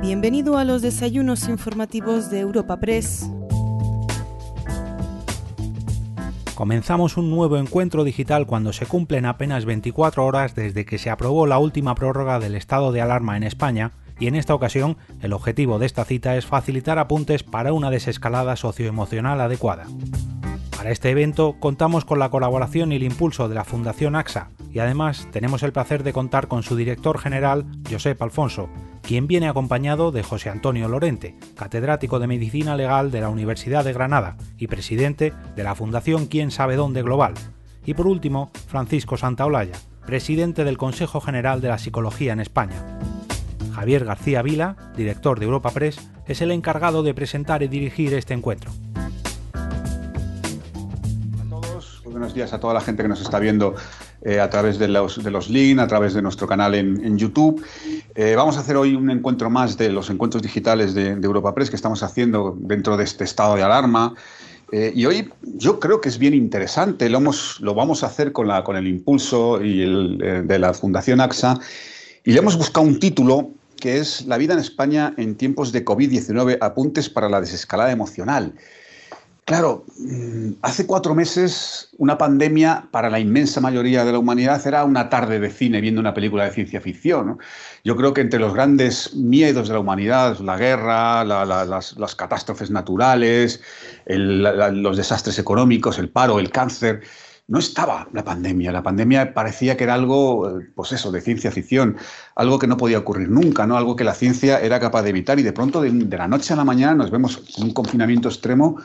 Bienvenido a los desayunos informativos de Europa Press. Comenzamos un nuevo encuentro digital cuando se cumplen apenas 24 horas desde que se aprobó la última prórroga del estado de alarma en España y en esta ocasión el objetivo de esta cita es facilitar apuntes para una desescalada socioemocional adecuada. Para este evento contamos con la colaboración y el impulso de la Fundación AXA y además tenemos el placer de contar con su director general, Josep Alfonso, quien viene acompañado de José Antonio Lorente, catedrático de Medicina Legal de la Universidad de Granada y presidente de la Fundación Quién sabe dónde Global. Y por último, Francisco Santaolalla, presidente del Consejo General de la Psicología en España. Javier García Vila, director de Europa Press, es el encargado de presentar y dirigir este encuentro. buenos días a toda la gente que nos está viendo eh, a través de los, de los links, a través de nuestro canal en, YouTube. Eh, vamos a hacer hoy un encuentro más de los encuentros digitales de, Europa Press que estamos haciendo dentro de este estado de alarma. Eh, y hoy yo creo que es bien interesante, lo, hemos, lo vamos a hacer con, la, con el impulso y el, de la Fundación AXA y le hemos buscado un título que es La vida en España en tiempos de COVID-19, apuntes para la desescalada emocional. Claro, mm, hace cuatro meses una pandemia para la inmensa mayoría de la humanidad era una tarde de cine viendo una película de ciencia ficción. Yo creo que entre los grandes miedos de la humanidad, la guerra, las, catástrofes naturales, los desastres económicos, el paro, el cáncer, no estaba la pandemia. La pandemia parecía que era algo, pues eso, de ciencia ficción, algo que no podía ocurrir nunca, ¿no? Algo que la ciencia era capaz de evitar y de pronto de, de la noche a la mañana nos vemos con un confinamiento extremo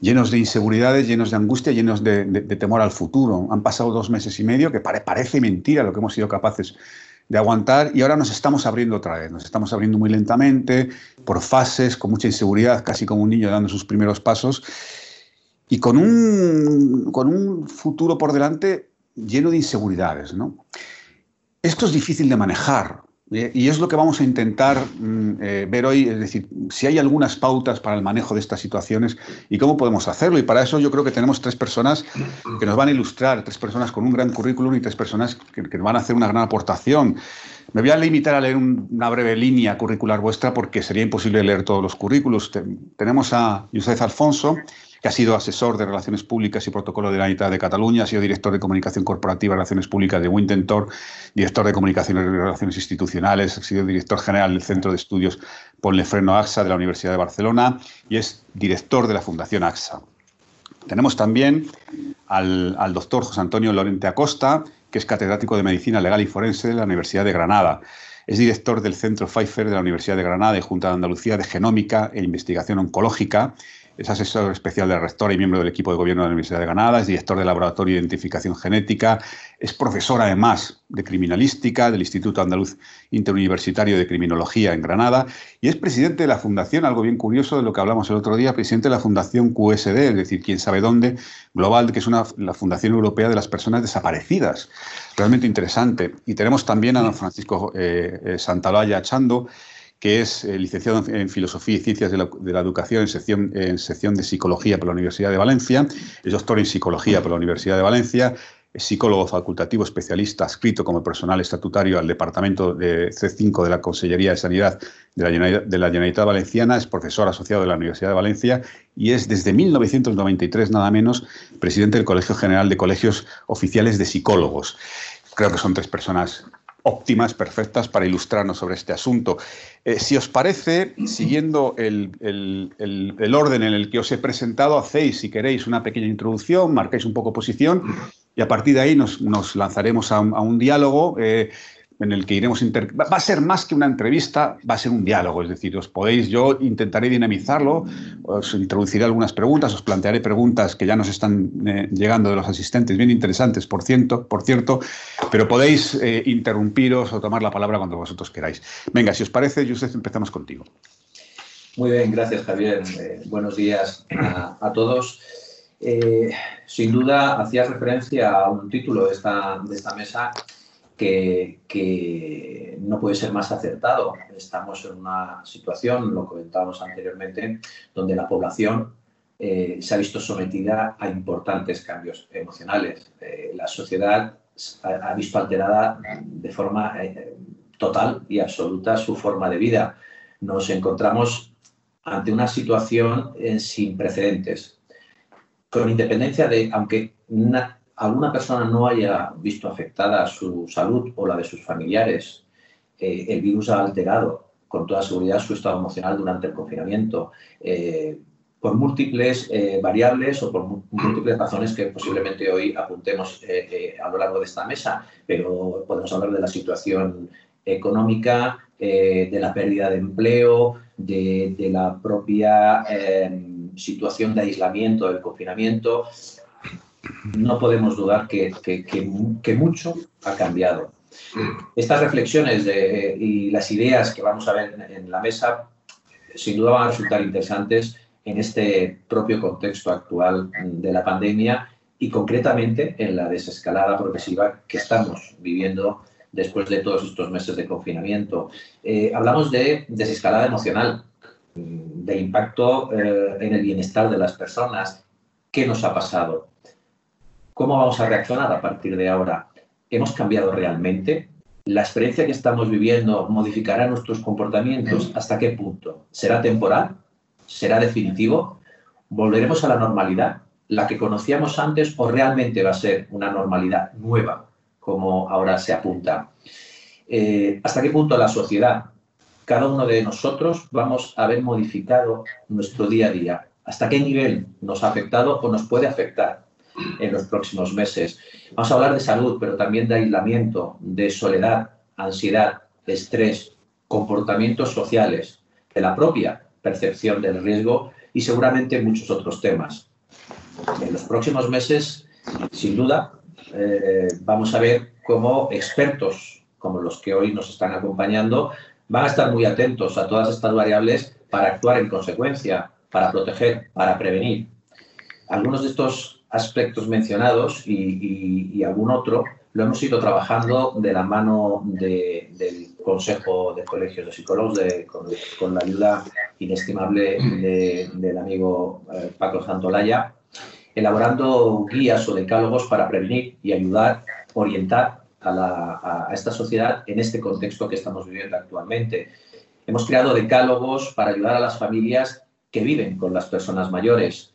llenos de inseguridades, llenos de angustia, llenos de, temor al futuro. Han pasado dos meses y medio que parece mentira lo que hemos sido capaces de aguantar y ahora nos estamos abriendo otra vez, nos estamos abriendo muy lentamente, por fases, con mucha inseguridad, casi como un niño dando sus primeros pasos y con un, futuro por delante lleno de inseguridades. Esto es difícil de manejar, y es lo que vamos a intentar mm, eh, ver hoy, es decir, si hay algunas pautas para el manejo de estas situaciones y cómo podemos hacerlo. Y para eso yo creo que tenemos tres personas que nos van a ilustrar, tres personas con un gran currículum y tres personas que, nos van a hacer una gran aportación. Me voy a limitar a leer una breve línea curricular vuestra porque sería imposible leer todos los currículos. tenemos a José Alfonso, que ha sido asesor de Relaciones Públicas y Protocolo de la Unidad de Cataluña, ha sido director de Comunicación Corporativa y Relaciones Públicas de Wintentor, director de Comunicación y Relaciones Institucionales, ha sido director general del Centro de Estudios Ponle Freno AXA de la Universidad de Barcelona y es director de la Fundación AXA. Tenemos también al, al doctor José Antonio Lorente Acosta, que es catedrático de Medicina Legal y Forense de la Universidad de Granada. Es director del Centro Pfeiffer de la Universidad de Granada y Junta de Andalucía de Genómica e Investigación Oncológica es asesor especial del rector y miembro del equipo de gobierno de la Universidad de Granada, es director del Laboratorio de Identificación Genética, es profesor además de criminalística del Instituto Andaluz Interuniversitario de Criminología en Granada y es presidente de la Fundación, algo bien curioso de lo que hablamos el otro día, presidente de la Fundación QSD, es decir, quién sabe dónde, global, que es una, la Fundación Europea de las Personas Desaparecidas. Realmente interesante. Y tenemos también a don Francisco eh, eh Santalaya Chando, que es eh, licenciado en Filosofía y Ciencias de la, Educación en sección, en sección de Psicología por la Universidad de Valencia, es doctor en Psicología por la Universidad de Valencia, es psicólogo facultativo especialista adscrito como personal estatutario al Departamento de C5 de la Consellería de Sanidad de la, de la Generalitat Valenciana, es profesor asociado de la Universidad de Valencia y es desde 1993 nada menos presidente del Colegio General de Colegios Oficiales de Psicólogos. Creo que son tres personas óptimas, perfectas para ilustrarnos sobre este asunto. Eh, si os parece, siguiendo el, orden en el que os he presentado, hacéis, si queréis, una pequeña introducción, marcáis un poco posición y a partir de ahí nos, lanzaremos a un, diálogo. Eh, en el que iremos va a ser más que una entrevista, va a ser un diálogo, es decir, os podéis, yo intentaré dinamizarlo, os introduciré algunas preguntas, os plantearé preguntas que ya nos están eh, llegando de los asistentes, bien interesantes, por cierto, por cierto pero podéis eh, interrumpiros o tomar la palabra cuando vosotros queráis. Venga, si os parece, Joseph, empezamos contigo. Muy bien, gracias Javier. Eh, buenos días a, todos. sin duda, hacías referencia a un título de esta mesa que, no puede ser más acertado. Estamos en una situación, lo comentábamos anteriormente, donde la población eh, se ha visto sometida a importantes cambios emocionales. Eh, la sociedad ha, visto alterada de forma eh, total y absoluta su forma de vida. nos encontramos ante una situación sin precedentes, con independencia de, aunque alguna persona no haya visto afectada su salud o la de sus familiares, eh, el virus ha alterado con toda seguridad su estado emocional durante el confinamiento. Eh, por múltiples variables o por múltiples razones que posiblemente hoy apuntemos a lo largo de esta mesa, pero podemos hablar de la situación económica, de la pérdida de empleo, de, la propia situación de aislamiento, del confinamiento, no podemos dudar que, que, mucho ha cambiado. Estas reflexiones y las ideas que vamos a ver en la mesa sin duda van a resultar interesantes en este propio contexto actual de la pandemia y concretamente en la desescalada progresiva que estamos viviendo después de todos estos meses de confinamiento. Eh, hablamos de desescalada emocional, de impacto eh, en el bienestar de las personas. ¿Qué nos ha pasado? ¿Cómo vamos a reaccionar a partir de ahora? ¿Hemos cambiado realmente? ¿La experiencia que estamos viviendo modificará nuestros comportamientos? ¿Hasta qué punto? ¿Será temporal? ¿Será definitivo? ¿Volveremos a la normalidad? ¿La que conocíamos antes o realmente va a ser una normalidad nueva? como ahora se apunta. Eh, ¿Hasta qué punto la sociedad, cada uno de nosotros, vamos a haber modificado nuestro día a día? ¿Hasta qué nivel nos ha afectado o nos puede afectar en los próximos meses? Vamos a hablar de salud, pero también de aislamiento, de soledad, ansiedad, estrés, comportamientos sociales, de la propia percepción del riesgo y seguramente muchos otros temas. En los próximos meses, sin duda, eh, vamos a ver cómo expertos como los que hoy nos están acompañando van a estar muy atentos a todas estas variables para actuar en consecuencia, para proteger, para prevenir. Algunos de estos aspectos mencionados y, algún otro lo hemos ido trabajando de la mano del Consejo de Colegios de Psicólogos, con, la ayuda inestimable del amigo eh, Paco Santolaya, elaborando guías o decálogos para prevenir y ayudar, orientar a, esta sociedad en este contexto que estamos viviendo actualmente. Hemos creado decálogos para ayudar a las familias que viven con las personas mayores,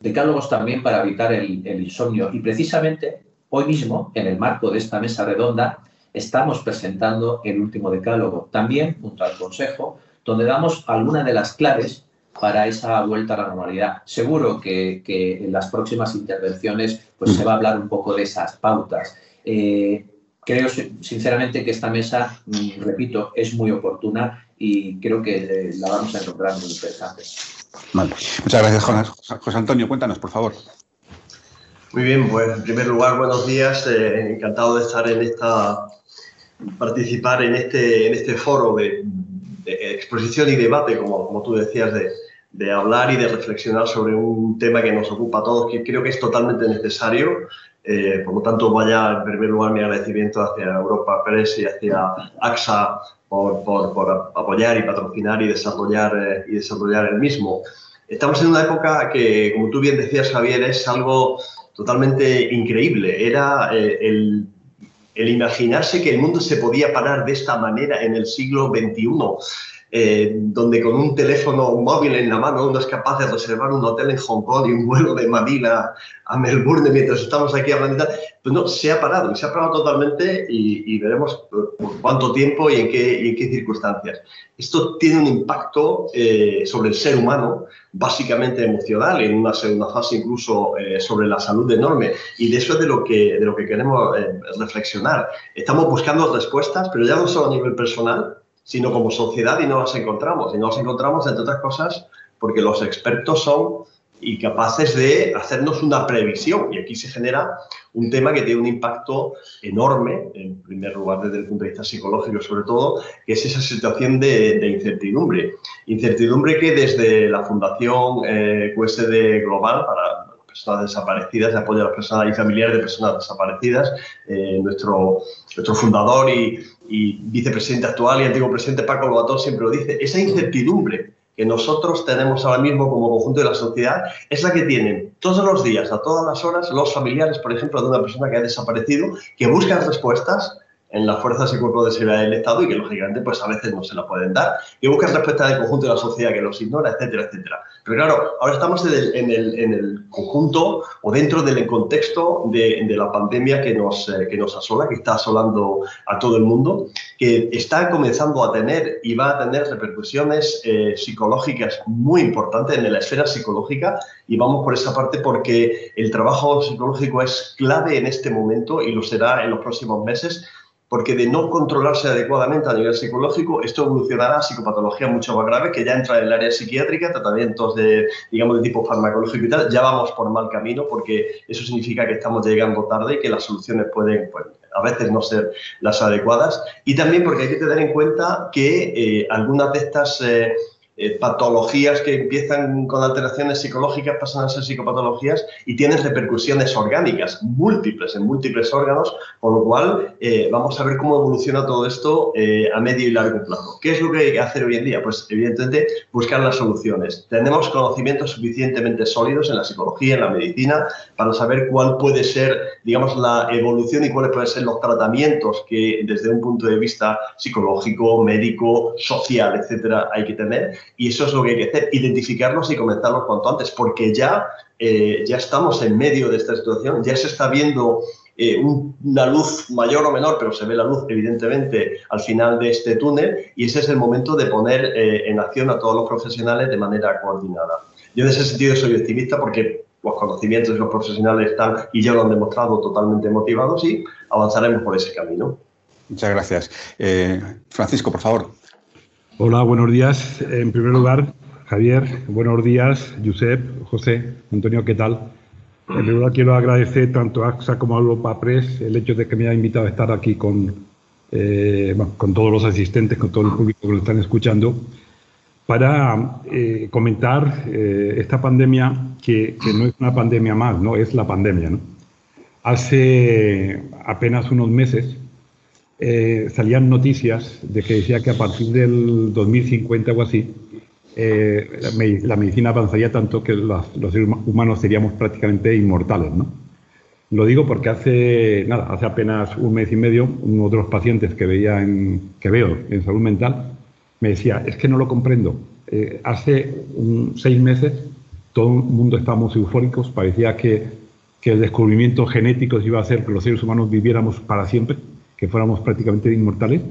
decálogos también para evitar el, insomnio y precisamente hoy mismo, en el marco de esta mesa redonda, estamos presentando el último decálogo, también junto al Consejo, donde damos algunas de las claves para esa vuelta a la normalidad. Seguro que, en las próximas intervenciones pues, se va a hablar un poco de esas pautas. Eh, creo sinceramente que esta mesa, mm, repito, es muy oportuna y creo que eh, la vamos a encontrar muy interesante. Muchas gracias, José Antonio. Cuéntanos, por favor. Muy bien, pues en primer lugar, buenos días. Eh, encantado de estar en esta, participar en este, en este foro de, exposición y debate, como, como tú decías, de, de hablar y de reflexionar sobre un tema que nos ocupa a todos, que creo que es totalmente necesario. Eh, por lo tanto, vaya en primer lugar mi agradecimiento hacia Europa Press y hacia AXA por, por, apoyar y patrocinar y desarrollar, eh, y desarrollar el mismo. Estamos en una época que, como tú bien decías, Javier, es algo totalmente increíble. Era eh, el, el imaginarse que el mundo se podía parar de esta manera en el siglo XXI. Eh, donde con un teléfono móvil en la mano uno es capaz de reservar un hotel en Hong Kong y un vuelo de Manila a Melbourne mientras estamos aquí hablando, pues no, se ha parado, se ha parado totalmente y, veremos por, cuánto tiempo y en, qué, en qué circunstancias. Esto tiene un impacto eh, sobre el ser humano, básicamente emocional, en una segunda fase incluso eh, sobre la salud enorme. Y de eso es de lo que, de lo que queremos reflexionar. Estamos buscando respuestas, pero ya no solo a nivel personal, sino como sociedad y no las encontramos. Y no las encontramos, entre otras cosas, porque los expertos son incapaces de hacernos una previsión. Y aquí se genera un tema que tiene un impacto enorme, en primer lugar desde el punto de vista psicológico sobre todo, que es esa situación de, incertidumbre. Incertidumbre que desde la Fundación eh, QSD Global para personas desaparecidas, de apoyo a las personas y familiares de personas desaparecidas, eh, nuestro, nuestro fundador y, vicepresidente actual y antiguo presidente Paco Lobatón siempre lo dice, esa incertidumbre que nosotros tenemos ahora mismo como conjunto de la sociedad es la que tienen todos los días, a todas las horas, los familiares, por ejemplo, de una persona que ha desaparecido, que buscan respuestas, en las fuerzas y cuerpos de seguridad del Estado y que lógicamente pues a veces no se la pueden dar. Y buscan respuesta del conjunto de la sociedad que los ignora, etcétera, etcétera. Pero claro, ahora estamos en el, en el, en el conjunto o dentro del contexto de, la pandemia que nos, eh, que nos asola, que está asolando a todo el mundo, que está comenzando a tener y va a tener repercusiones eh, psicológicas muy importantes en la esfera psicológica. Y vamos por esa parte porque el trabajo psicológico es clave en este momento y lo será en los próximos meses porque de no controlarse adecuadamente a nivel psicológico, esto evolucionará a psicopatologías mucho más graves que ya entra en el área psiquiátrica, tratamientos de, digamos, de tipo farmacológico y tal, ya vamos por mal camino porque eso significa que estamos llegando tarde y que las soluciones pueden, pues, a veces no ser las adecuadas. Y también porque hay que tener en cuenta que eh, algunas de estas... Eh, eh, patologías que empiezan con alteraciones psicológicas pasan a ser psicopatologías y tienen repercusiones orgánicas múltiples en múltiples órganos, con lo cual eh, vamos a ver cómo evoluciona todo esto eh, a medio y largo plazo. ¿Qué es lo que hay que hacer hoy en día? Pues evidentemente buscar las soluciones. Tenemos conocimientos suficientemente sólidos en la psicología, en la medicina, para saber cuál puede ser, digamos, la evolución y cuáles pueden ser los tratamientos que desde un punto de vista psicológico, médico, social, etcétera, hay que tener y eso es lo que hay que hacer, identificarlos y comentarlos cuanto antes, porque ya, eh, ya estamos en medio de esta situación, ya se está viendo eh, una luz mayor o menor, pero se ve la luz evidentemente al final de este túnel y ese es el momento de poner eh, en acción a todos los profesionales de manera coordinada. Yo en ese sentido soy optimista porque los conocimientos de los profesionales están y ya lo han demostrado totalmente motivados y avanzaremos por ese camino. Muchas gracias. Francisco, por favor. Hola, buenos días. En primer lugar, Javier, buenos días, Josep, José, Antonio, ¿qué tal? En primer lugar, quiero agradecer tanto a AXA como a Europa Press el hecho de que me haya invitado a estar aquí con, eh, con todos los asistentes, con todo el público que lo están escuchando, para eh, comentar eh, esta pandemia que, no es una pandemia más, no es la pandemia. Hace apenas unos meses eh, salían noticias de que decía que a partir del 2050 o así, eh, la, medicina avanzaría tanto que los, seres humanos seríamos prácticamente inmortales, ¿no? Lo digo porque hace, nada, hace apenas un mes y medio, uno de los pacientes que, veía en, que veo en salud mental me decía, es que no lo comprendo. Eh, hace seis meses todo el mundo estábamos eufóricos, parecía que, que el descubrimiento genético iba a hacer que los seres humanos viviéramos para siempre que fuéramos prácticamente inmortales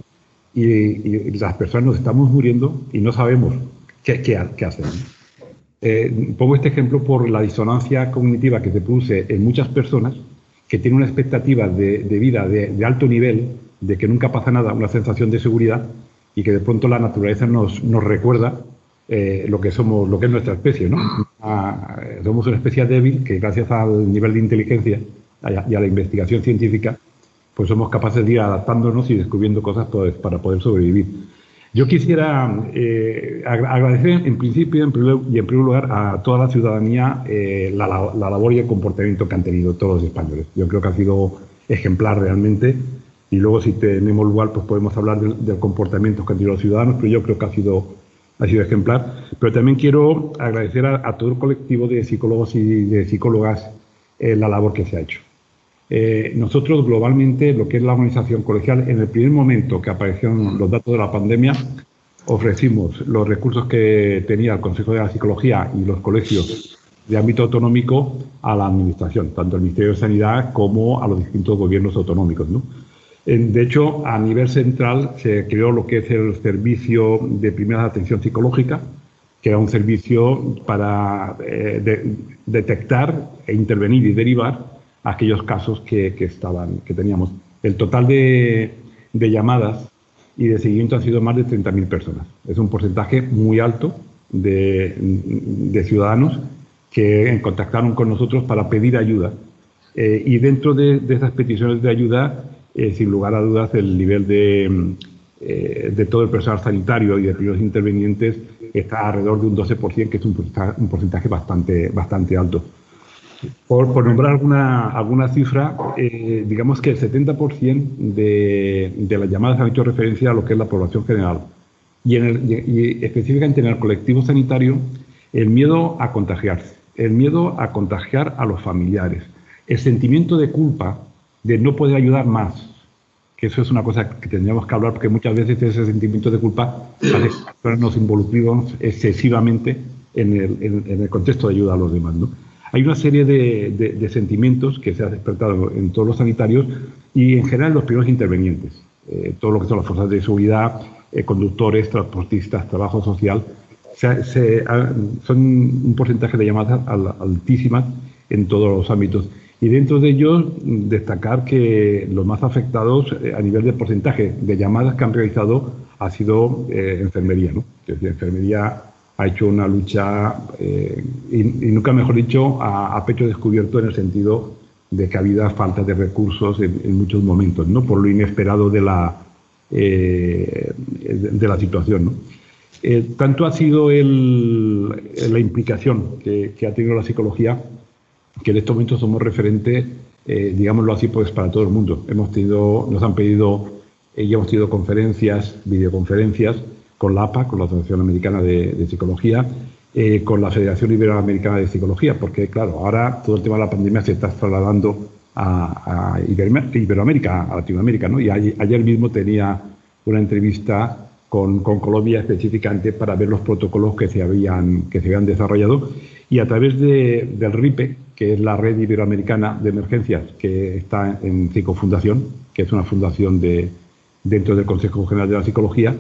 y, las personas nos estamos muriendo y no sabemos qué, qué, hacer. Eh, pongo este ejemplo por la disonancia cognitiva que se produce en muchas personas que tienen una expectativa de, vida de, alto nivel, de que nunca pasa nada, una sensación de seguridad y que de pronto la naturaleza nos, nos recuerda eh, lo que somos, lo que es nuestra especie, ¿no? Ah, somos una especie débil que gracias al nivel de inteligencia y a la investigación científica pues somos capaces de ir adaptándonos y descubriendo cosas para poder sobrevivir. Yo quisiera eh, agradecer en principio y en primer lugar a toda la ciudadanía eh, la, labor y el comportamiento que han tenido todos los españoles. Yo creo que ha sido ejemplar realmente y luego si tenemos lugar pues podemos hablar del, comportamiento que han tenido los ciudadanos, pero yo creo que ha sido, ha sido ejemplar. Pero también quiero agradecer a, todo el colectivo de psicólogos y de psicólogas eh, la labor que se ha hecho. Eh, nosotros globalmente, lo que es la organización colegial, en el primer momento que aparecieron los datos de la pandemia, ofrecimos los recursos que tenía el Consejo de la Psicología y los colegios de ámbito autonómico a la Administración, tanto el Ministerio de Sanidad como a los distintos gobiernos autonómicos. De hecho, a nivel central se creó lo que es el Servicio de Primera Atención Psicológica, que era un servicio para eh, detectar e intervenir y derivar aquellos casos que, estaban, que teníamos. El total de, llamadas y de seguimiento han sido más de 30.000 personas. Es un porcentaje muy alto de, ciudadanos que contactaron con nosotros para pedir ayuda. Eh, y dentro de, esas peticiones de ayuda, eh, sin lugar a dudas, el nivel de, eh, de todo el personal sanitario y de primeros intervenientes está alrededor de un 12%, que es un porcentaje, un porcentaje bastante, bastante alto. Por, nombrar alguna, alguna cifra, eh, digamos que el 70% de, de, las llamadas han hecho referencia a lo que es la población general. Y, en el, específicamente en el colectivo sanitario, el miedo a contagiarse, el miedo a contagiar a los familiares, el sentimiento de culpa de no poder ayudar más, que eso es una cosa que tendríamos que hablar porque muchas veces ese sentimiento de culpa hace que nos involucremos excesivamente en el, en, el, contexto de ayuda a los demás. ¿no? Hay una serie de, sentimientos que se ha despertado en todos los sanitarios y en general los primeros intervenientes. Eh, todo lo que son las fuerzas de seguridad, eh, conductores, transportistas, trabajo social, se, son un porcentaje de llamadas altísimas en todos los ámbitos. Y dentro de ellos, destacar que los más afectados eh, a nivel de porcentaje de llamadas que han realizado ha sido enfermería. ¿no? Enfermería ha hecho una lucha, eh, y, nunca mejor dicho, a, pecho descubierto en el sentido de que ha habido falta de recursos en, muchos momentos, ¿no? por lo inesperado de la, de, la situación. ¿no? tanto ha sido el, la implicación que, que ha tenido la psicología que en estos momentos somos referentes, eh, digámoslo así, pues para todo el mundo. Hemos tenido, nos han pedido, eh, ya hemos tenido conferencias, videoconferencias con la APA, con la Asociación Americana de, Psicología, eh, con la Federación Iberoamericana de Psicología, porque claro, ahora todo el tema de la pandemia se está trasladando a, Iberoamérica, a Latinoamérica, ¿no? Y ayer, mismo tenía una entrevista con, Colombia específicamente para ver los protocolos que se habían, que se habían desarrollado y a través de, del RIPE, que es la Red Iberoamericana de Emergencias, que está en Psicofundación, que es una fundación de, dentro del Consejo General de la Psicología,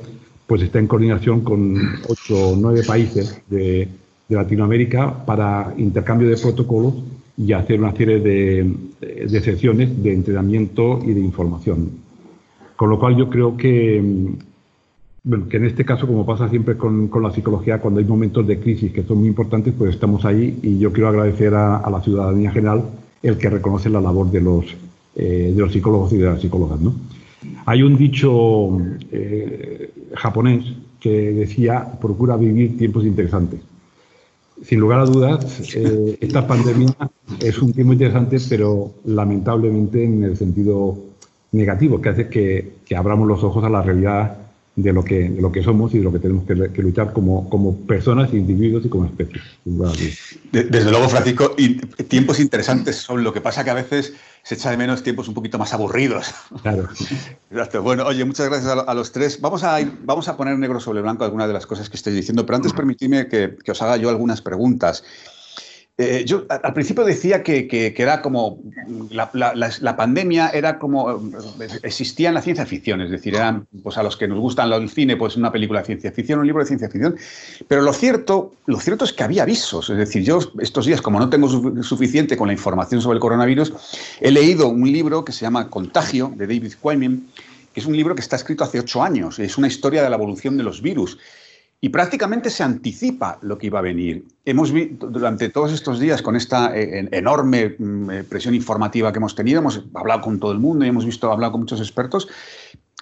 pues está en coordinación con ocho o nueve países de, Latinoamérica para intercambio de protocolos y hacer una serie de, de sesiones de entrenamiento y de información. Con lo cual yo creo que bueno, que en este caso, como pasa siempre con, la psicología, cuando hay momentos de crisis que son muy importantes, pues estamos ahí y yo quiero agradecer a, la ciudadanía general el que reconoce la labor de los, eh, de los psicólogos y de las psicólogas. ¿no? Hay un dicho eh, japonés que decía, procura vivir tiempos interesantes. Sin lugar a dudas, eh, esta pandemia es un tiempo interesante, pero lamentablemente en el sentido negativo, que hace que, que abramos los ojos a la realidad de lo que, de lo que somos y de lo que tenemos que, luchar como, como personas, individuos y como especies. Desde luego, Francisco, y tiempos interesantes son lo que pasa que a veces se echa de menos tiempos un poquito más aburridos. Claro. Exacto. Bueno, oye, muchas gracias a, los tres. Vamos a, vamos a poner negro sobre blanco algunas de las cosas que estáis diciendo, pero antes permitidme que, que os haga yo algunas preguntas. Eh, yo al principio decía que, era como la, pandemia era como eh, existía en la ciencia ficción, es decir, eran pues a los que nos gustan el cine, pues una película de ciencia ficción, un libro de ciencia ficción. Pero lo cierto, lo cierto es que había avisos, es decir, yo estos días, como no tengo suficiente con la información sobre el coronavirus, he leído un libro que se llama Contagio de David Quammen, que es un libro que está escrito hace ocho años, es una historia de la evolución de los virus y prácticamente se anticipa lo que iba a venir. Hemos visto durante todos estos días con esta eh, enorme mm, eh, presión informativa que hemos tenido, hemos hablado con todo el mundo y hemos visto hablado con muchos expertos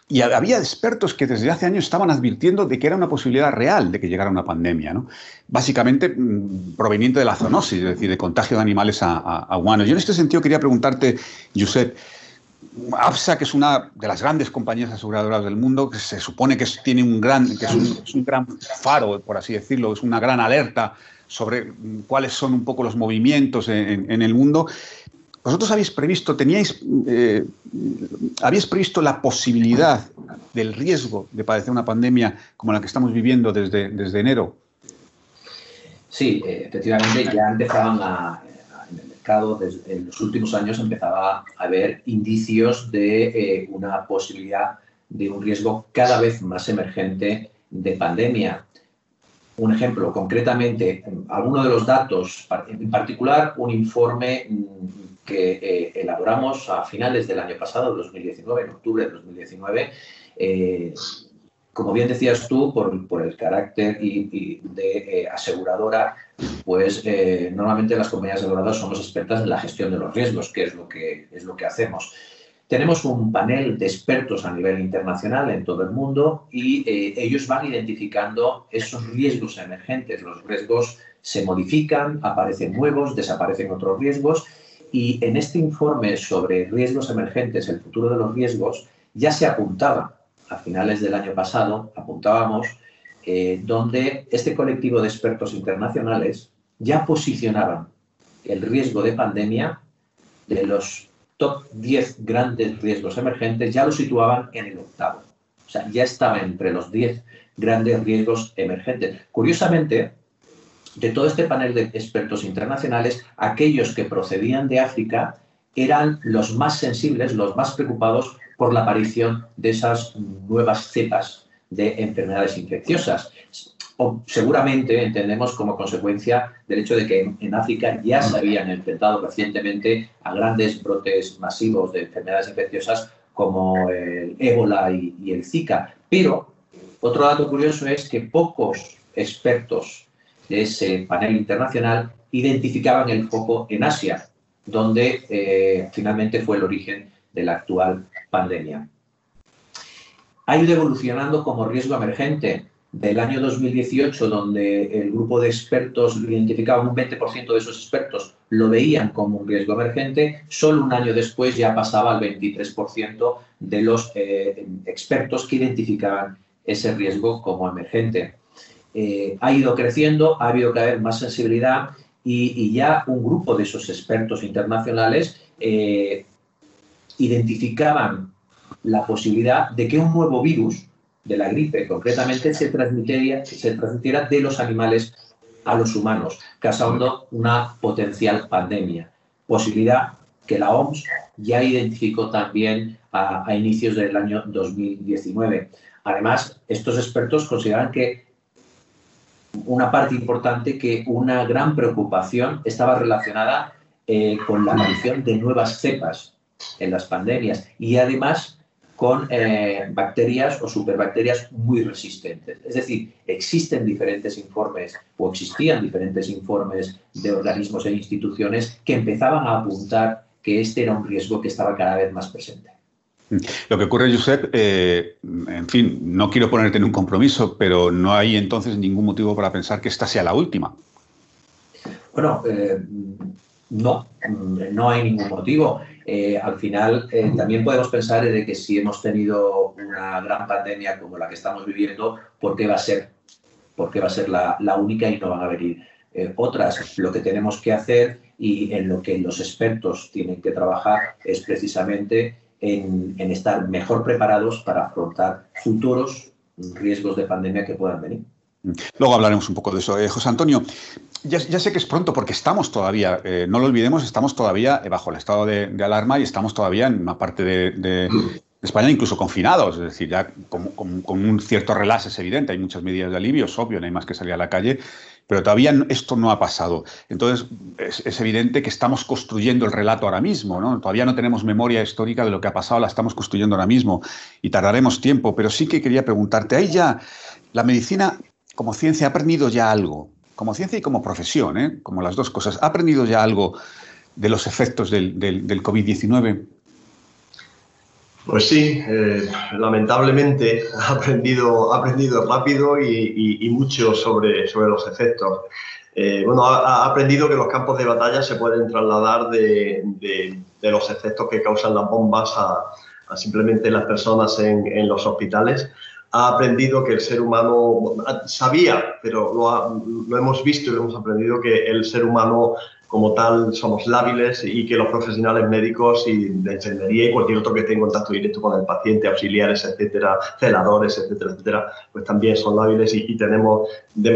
y había expertos que desde hace años estaban advirtiendo de que era una posibilidad real de que llegara una pandemia, ¿no? básicamente mm, proveniente de la zoonosis, es decir, de contagio de animales a, humanos. Yo en este sentido quería preguntarte, Josep, APSA, que es una de las grandes compañías aseguradoras del mundo, que se supone que tiene un gran, que es un, gran faro, por así decirlo, es una gran alerta sobre cuáles son un poco los movimientos en, el mundo. ¿Vosotros habéis previsto, teníais, eh, habéis previsto la posibilidad del riesgo de padecer una pandemia como la que estamos viviendo desde, desde enero? Sí, eh, efectivamente ya empezaban a, desde, en los últimos años empezaba a haber indicios de eh, una posibilidad de un riesgo cada vez más emergente de pandemia. Un ejemplo, concretamente, alguno de los datos, en particular un informe mm, que eh, elaboramos a finales del año pasado, 2019, en octubre de 2019, como bien decías tú, por, el carácter y, de eh, aseguradora, pues eh, normalmente las compañías aseguradoras somos expertas en la gestión de los riesgos, que es lo que, es lo que hacemos. Tenemos un panel de expertos a nivel internacional en todo el mundo y eh, ellos van identificando esos riesgos emergentes. Los riesgos se modifican, aparecen nuevos, desaparecen otros riesgos y en este informe sobre riesgos emergentes, el futuro de los riesgos, ya se apuntaba a finales del año pasado apuntábamos, eh, donde este colectivo de expertos internacionales ya posicionaban el riesgo de pandemia de los top 10 grandes riesgos emergentes ya lo situaban en el octavo. O sea, ya estaba entre los 10 grandes riesgos emergentes. Curiosamente, de todo este panel de expertos internacionales, aquellos que procedían de África eran los más sensibles, los más preocupados por la aparición de esas nuevas cepas de enfermedades infecciosas. O seguramente entendemos como consecuencia del hecho de que en África ya se habían enfrentado recientemente a grandes brotes masivos de enfermedades infecciosas como el ébola y, el Zika. Pero otro dato curioso es que pocos expertos de ese panel internacional identificaban el foco en Asia, donde eh, finalmente fue el origen de la actual pandemia. Ha ido evolucionando como riesgo emergente del año 2018, donde el grupo de expertos lo identificaban, un 20% de esos expertos lo veían como un riesgo emergente, solo un año después ya pasaba al 23% de los eh, expertos que identificaban ese riesgo como emergente. Eh, ha ido creciendo, ha habido cada vez más sensibilidad y, ya un grupo de esos expertos internacionales eh, identificaban la posibilidad de que un nuevo virus de la gripe, concretamente, se transmitiera, se transmitiera de los animales a los humanos, causando una potencial pandemia. Posibilidad que la OMS ya identificó también a, inicios del año 2019. Además, estos expertos consideran que una parte importante que una gran preocupación estaba relacionada eh, con la aparición de nuevas cepas en las pandemias y además con eh, bacterias o superbacterias muy resistentes. Es decir, existen diferentes informes o existían diferentes informes de organismos e instituciones que empezaban a apuntar que este era un riesgo que estaba cada vez más presente. Lo que ocurre, Josep, eh, en fin, no quiero ponerte en un compromiso, pero no hay entonces ningún motivo para pensar que esta sea la última. Bueno, eh, no, no hay ningún motivo. Eh, al final, también podemos pensar de que si hemos tenido una gran pandemia como la que estamos viviendo, ¿por qué va a ser, por qué va a ser la, la única y no van a venir otras? Lo que tenemos que hacer y en lo que los expertos tienen que trabajar es precisamente en, estar mejor preparados para afrontar futuros riesgos de pandemia que puedan venir. Luego hablaremos un poco de eso. Eh, José Antonio, ya, sé que es pronto porque estamos todavía, eh, no lo olvidemos, estamos todavía bajo el estado de, alarma y estamos todavía en una parte de, España incluso confinados, es decir, ya con, un cierto relax es evidente, hay muchas medidas de alivio, es obvio, no hay más que salir a la calle, pero todavía esto no ha pasado. Entonces, es, evidente que estamos construyendo el relato ahora mismo, ¿no? Todavía no tenemos memoria histórica de lo que ha pasado, la estamos construyendo ahora mismo y tardaremos tiempo, pero sí que quería preguntarte, ahí ya la medicina como ciencia ha aprendido ya algo, como ciencia y como profesión, ¿eh? como las dos cosas, ha aprendido ya algo de los efectos del, del, del COVID-19? Pues sí, eh, lamentablemente ha aprendido, ha aprendido rápido y, mucho sobre, sobre los efectos. Eh, bueno, ha, aprendido que los campos de batalla se pueden trasladar de, los efectos que causan las bombas a, simplemente las personas en, en, los hospitales. Ha aprendido que el ser humano, sabía, pero lo, lo hemos visto y lo hemos aprendido, que el ser humano como tal somos lábiles y que los profesionales médicos y de enfermería y cualquier otro que esté en contacto directo con el paciente, auxiliares, etcétera, celadores, etcétera, etcétera, pues también son lábiles y, tenemos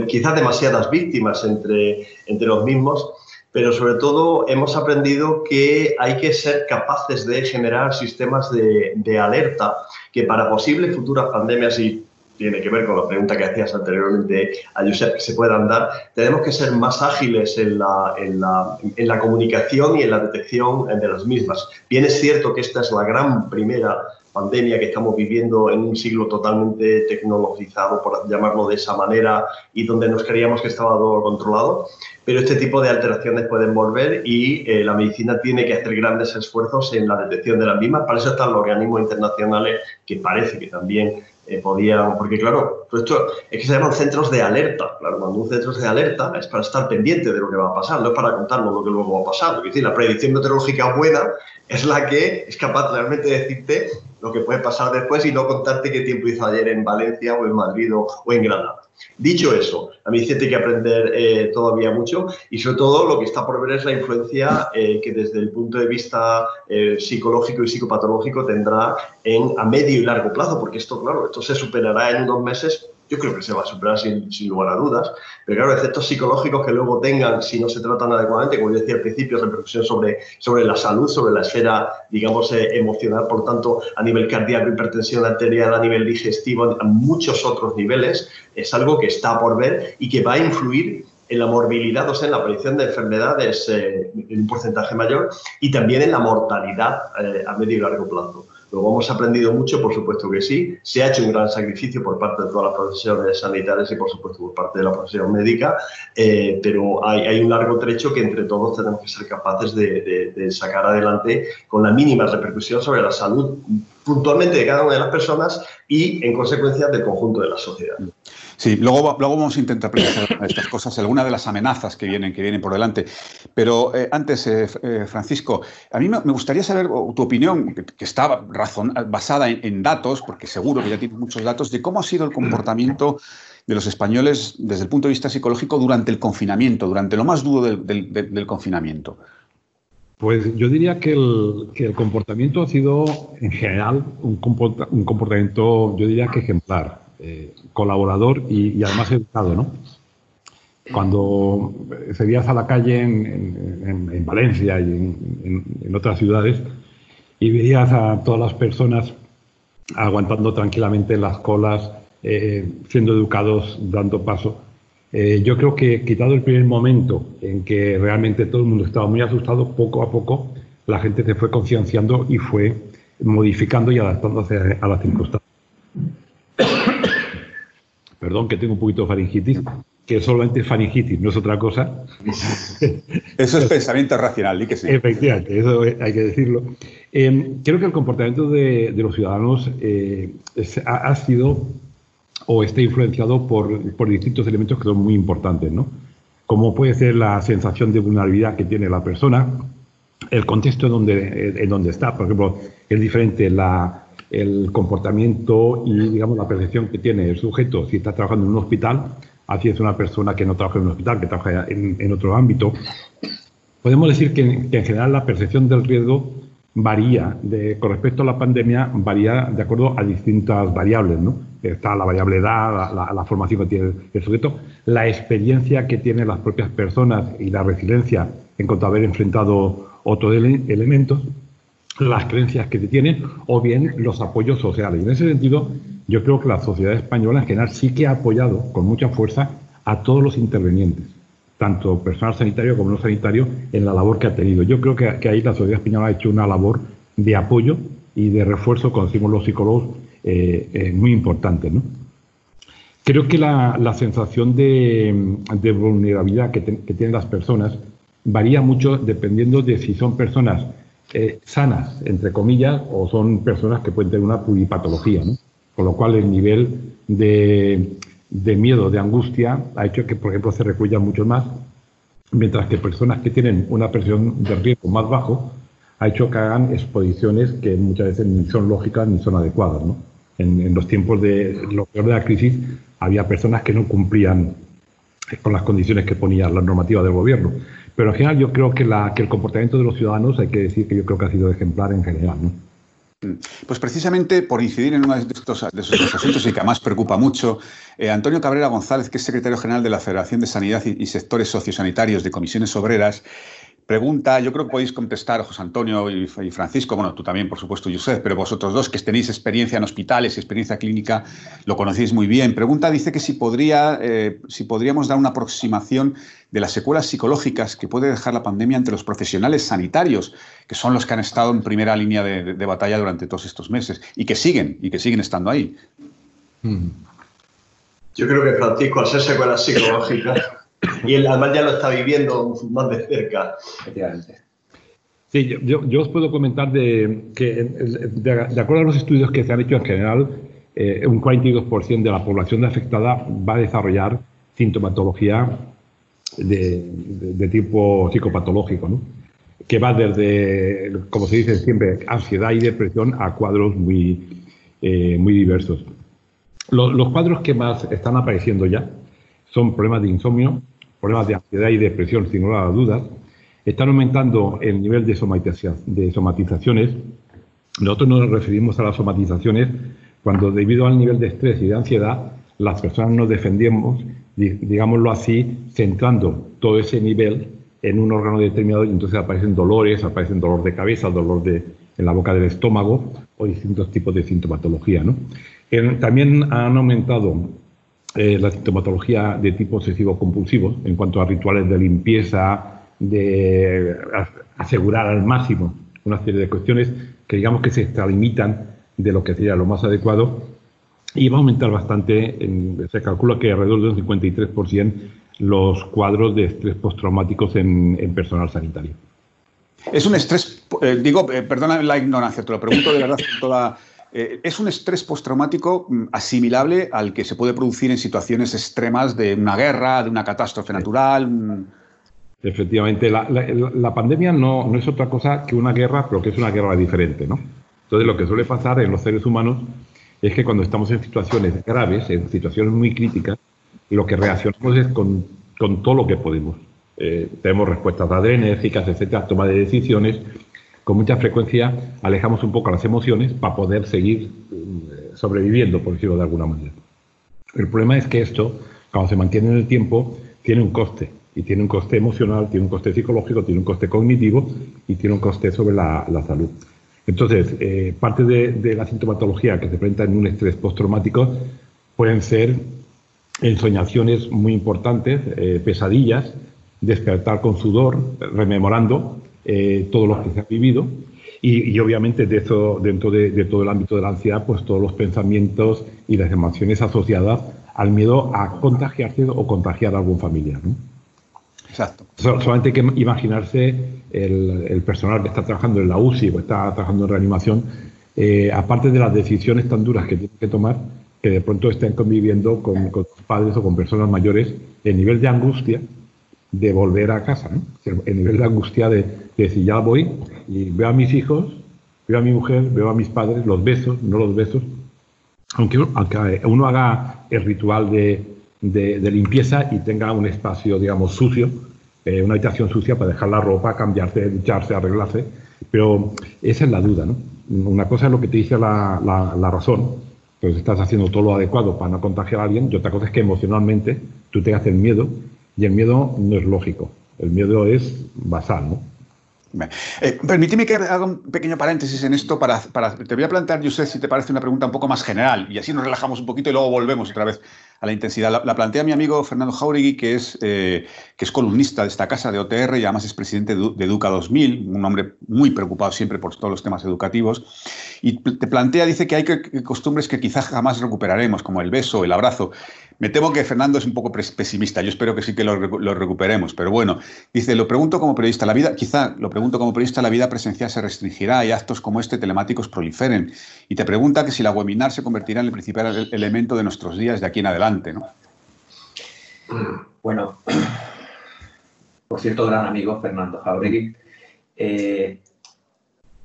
quizás demasiadas víctimas entre, entre los mismos, pero sobre todo hemos aprendido que hay que ser capaces de generar sistemas de, alerta que para posibles futuras pandemias y tiene que ver con la pregunta que hacías anteriormente a Josep, que se puedan dar, tenemos que ser más ágiles en la, en la, en la comunicación y en la detección de las mismas. Bien es cierto que esta es la gran primera pandemia que estamos viviendo en un siglo totalmente tecnologizado, por llamarlo de esa manera, y donde nos creíamos que estaba todo controlado, pero este tipo de alteraciones pueden volver y eh, la medicina tiene que hacer grandes esfuerzos en la detección de las mismas. Para eso están los organismos internacionales que parece que también eh, podían, porque claro, esto es que se llaman centros de alerta. Claro, cuando un centro de alerta es para estar pendiente de lo que va a pasar, no es para contarnos lo que luego va a pasar. Es decir, la predicción meteorológica buena es la que es capaz realmente de decirte lo que puede pasar después y no contarte qué tiempo hizo ayer en Valencia o en Madrid o, en Granada. Dicho eso, a mí tiene que aprender eh, todavía mucho y sobre todo lo que está por ver es la influencia eh, que desde el punto de vista eh, psicológico y psicopatológico tendrá en, a medio y largo plazo, porque esto, claro, esto se superará en unos meses yo creo que se va a superar sin, lugar a dudas, pero claro, efectos psicológicos que luego tengan, si no se tratan adecuadamente, como yo decía al principio, repercusión sobre, sobre la salud, sobre la esfera, digamos, eh, emocional, por tanto, a nivel cardíaco, hipertensión arterial, a nivel digestivo, a muchos otros niveles, es algo que está por ver y que va a influir en la morbilidad, o sea, en la aparición de enfermedades eh, en un porcentaje mayor y también en la mortalidad eh, a medio y largo plazo. Luego hemos aprendido mucho, por supuesto que sí. Se ha hecho un gran sacrificio por parte de todas las profesiones sanitarias y, por supuesto, por parte de la profesión médica, eh, pero hay, un largo trecho que entre todos tenemos que ser capaces de sacar adelante con la mínima repercusión sobre la salud puntualmente de cada una de las personas y, en consecuencia, del conjunto de la sociedad. Sí, luego, luego vamos a intentar precisar estas cosas, algunas de las amenazas que vienen, que vienen por delante. Pero eh, antes, eh, eh, Francisco, a mí me, gustaría saber tu opinión, que, está basada en, datos, porque seguro que ya tienes muchos datos, de cómo ha sido el comportamiento de los españoles desde el punto de vista psicológico durante el confinamiento, durante lo más duro del confinamiento. Pues yo diría que el, comportamiento ha sido, en general, un, comportamiento, yo diría que ejemplar, colaborador y, además educado, ¿no? Cuando salías a la calle en, Valencia y en, otras ciudades y veías a todas las personas aguantando tranquilamente las colas, eh, siendo educados, dando paso, eh, yo creo que quitado el primer momento en que realmente todo el mundo estaba muy asustado, poco a poco la gente se fue concienciando y fue modificando y adaptándose a las circunstancias. Perdón, que tengo un poquito de faringitis, que solamente es faringitis, no es otra cosa. Eso es pensamiento racional, y que sí. Efectivamente, eso hay que decirlo. Eh, creo que el comportamiento de, los ciudadanos eh, ha sido o esté influenciado por, por distintos elementos que son muy importantes, ¿no? Como puede ser la sensación de vulnerabilidad que tiene la persona, el contexto en donde, en donde está, por ejemplo, es diferente la, el comportamiento y, digamos, la percepción que tiene el sujeto si está trabajando en un hospital, así es una persona que no trabaja en un hospital, que trabaja en, otro ámbito. Podemos decir que, en general la percepción del riesgo varía con respecto a la pandemia, varía de acuerdo a distintas variables, ¿no? Está la variable edad, la, formación que tiene el sujeto, la experiencia que tienen las propias personas y la resiliencia en cuanto a haber enfrentado otros elementos, las creencias que se tienen o bien los apoyos sociales. Y en ese sentido, yo creo que la sociedad española en general sí que ha apoyado con mucha fuerza a todos los intervenientes tanto personal sanitario como no sanitario, en la labor que ha tenido. Yo creo que, ahí la sociedad española ha hecho una labor de apoyo y de refuerzo, como decimos los psicólogos, eh, eh, muy importante. Creo que la, sensación de, vulnerabilidad que, tienen las personas varía mucho dependiendo de si son personas eh, sanas, entre comillas, o son personas que pueden tener una pluripatología. Con lo cual el nivel de, miedo, de angustia, ha hecho que, por ejemplo, se recluyan mucho más, mientras que personas que tienen una presión de riesgo más bajo, ha hecho que hagan exposiciones que muchas veces ni son lógicas ni son adecuadas. ¿no? En, los tiempos de, lo peor de la crisis había personas que no cumplían con las condiciones que ponía la normativa del gobierno. Pero en general yo creo que, el comportamiento de los ciudadanos hay que decir que yo creo que ha sido ejemplar en general. ¿no? Pues precisamente por incidir en uno de estos, asuntos y que además preocupa mucho, eh, Antonio Cabrera González, que es secretario general de la Federación de Sanidad y Sectores Sociosanitarios de Comisiones Obreras, pregunta, yo creo que podéis contestar, José Antonio y, Francisco, bueno, tú también, por supuesto, Josep, pero vosotros dos que tenéis experiencia en hospitales y experiencia clínica, lo conocéis muy bien. Pregunta, dice que si, podría, eh, si podríamos dar una aproximación de las secuelas psicológicas que puede dejar la pandemia entre los profesionales sanitarios, que son los que han estado en primera línea de, batalla durante todos estos meses y que siguen, y que siguen estando ahí. Yo creo que Francisco, al ser secuelas psicológicas, y él además ya lo está viviendo más de cerca. Efectivamente. Sí, yo, yo, os puedo comentar de que, de, acuerdo a los estudios que se han hecho en general, eh, un 42% de la población afectada va a desarrollar sintomatología de, de, tipo psicopatológico. ¿no? que va desde, como se dice siempre, ansiedad y depresión a cuadros muy, eh, muy diversos. Los, cuadros que más están apareciendo ya son problemas de insomnio, problemas de ansiedad y depresión, sin lugar a dudas. Están aumentando el nivel de, somatizaciones. Nosotros nos referimos a las somatizaciones cuando debido al nivel de estrés y de ansiedad, las personas nos defendemos, digámoslo así, centrando todo ese nivel en un órgano determinado y entonces aparecen dolores, aparecen dolor de cabeza, dolor de, en la boca del estómago o distintos tipos de sintomatología. también han aumentado eh, la sintomatología de tipo obsesivo-compulsivo en cuanto a rituales de limpieza, de asegurar al máximo una serie de cuestiones que digamos que se extralimitan de lo que sería lo más adecuado y va a aumentar bastante, se calcula que alrededor de un 53% los cuadros de estrés postraumáticos en, en personal sanitario. Es un estrés, eh, digo, eh, perdona la ignorancia, te lo pregunto de verdad toda eh, ¿Es un estrés postraumático mm, asimilable al que se puede producir en situaciones extremas de una guerra, de una catástrofe natural? Mm. Efectivamente, la, pandemia no, es otra cosa que una guerra, pero que es una guerra diferente, ¿no? Entonces, lo que suele pasar en los seres humanos es que cuando estamos en situaciones graves, en situaciones muy críticas, lo que reaccionamos es con, todo lo que podemos. Eh, tenemos respuestas adrenérgicas, etcétera, toma de decisiones, con mucha frecuencia alejamos un poco las emociones para poder seguir eh, sobreviviendo, por decirlo de alguna manera. El problema es que esto, cuando se mantiene en el tiempo, tiene un coste. Y tiene un coste emocional, tiene un coste psicológico, tiene un coste cognitivo y tiene un coste sobre la, salud. Entonces, eh, parte de, la sintomatología que se presenta en un estrés postraumático pueden ser ensoñaciones muy importantes, eh, pesadillas, despertar con sudor, rememorando eh, todo lo que se ha vivido. Y, obviamente de eso, dentro de, todo el ámbito de la ansiedad, pues todos los pensamientos y las emociones asociadas al miedo a contagiarse o contagiar a algún familiar. Exacto. solamente hay que imaginarse el, personal que está trabajando en la UCI o está trabajando en reanimación, eh, aparte de las decisiones tan duras que tienen que tomar, que de pronto estén conviviendo con, con padres o con personas mayores, el nivel de angustia de volver a casa, ¿no? el nivel de angustia de, decir, ya voy y veo a mis hijos, veo a mi mujer, veo a mis padres, los besos, no los besos, aunque, uno haga el ritual de, limpieza y tenga un espacio, digamos, sucio, eh, una habitación sucia para dejar la ropa, cambiarse, ducharse, arreglarse, pero esa es la duda, ¿no? Una cosa es lo que te dice la, la razón, pues estás haciendo todo lo adecuado para no contagiar a alguien, y otra cosa es que emocionalmente tú te haces miedo y el miedo no es lógico, el miedo es basal, ¿no? Eh, permíteme que haga un pequeño paréntesis en esto para, te voy a plantear, José, si te parece una pregunta un poco más general y así nos relajamos un poquito y luego volvemos otra vez a la intensidad. La, plantea mi amigo Fernando Jauregui, que es, eh, que es columnista de esta casa de OTR y además es presidente de, Educa 2000, un hombre muy preocupado siempre por todos los temas educativos. Y te plantea, dice que hay costumbres que quizás jamás recuperaremos, como el beso, el abrazo. Me temo que Fernando es un poco pesimista. Yo espero que sí que lo, recuperemos. Pero bueno, dice, lo pregunto como periodista, la vida, quizá lo pregunto como periodista, la vida presencial se restringirá y actos como este telemáticos proliferen. Y te pregunta que si la webinar se convertirá en el principal elemento de nuestros días de aquí en adelante, ¿no? Bueno, por cierto, gran amigo Fernando Jauregui. Eh,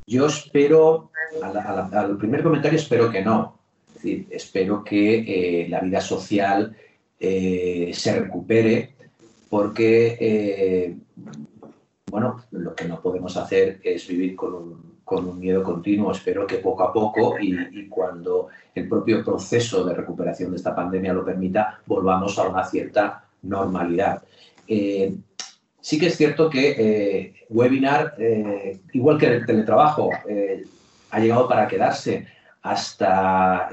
yo espero, al primer comentario espero que no espero que eh, la vida social eh, se recupere porque, bueno, lo que no podemos hacer es vivir con un, miedo continuo. Espero que poco a poco y, cuando el propio proceso de recuperación de esta pandemia lo permita, volvamos a una cierta normalidad. Sí que es cierto que webinar, igual que el teletrabajo, ha llegado para quedarse hasta,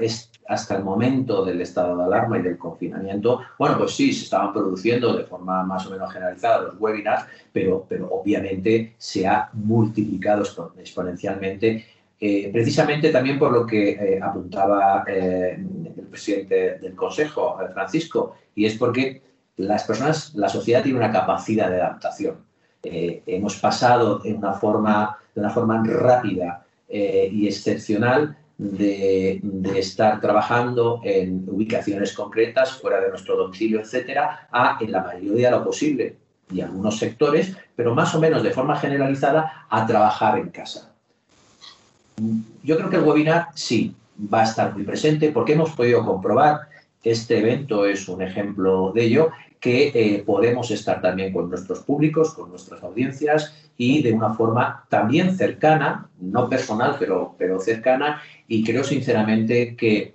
hasta el momento del estado de alarma y del confinamiento, bueno, pues sí, se estaban produciendo de forma más o menos generalizada los webinars, pero, pero obviamente se ha multiplicado exponencialmente, eh, precisamente también por lo que eh, apuntaba eh, el presidente del Consejo, Francisco, y es porque las personas, la sociedad tiene una capacidad de adaptación. hemos pasado de una forma, de una forma rápida y excepcional de, estar trabajando en ubicaciones concretas fuera de nuestro domicilio, etcétera, a en la mayoría de lo posible y algunos sectores, pero más o menos de forma generalizada, a trabajar en casa. Yo creo que el webinar sí va a estar muy presente porque hemos podido comprobar, este evento es un ejemplo de ello, que eh, podemos estar también con nuestros públicos, con nuestras audiencias y de una forma también cercana, no personal, pero, pero cercana, y creo sinceramente que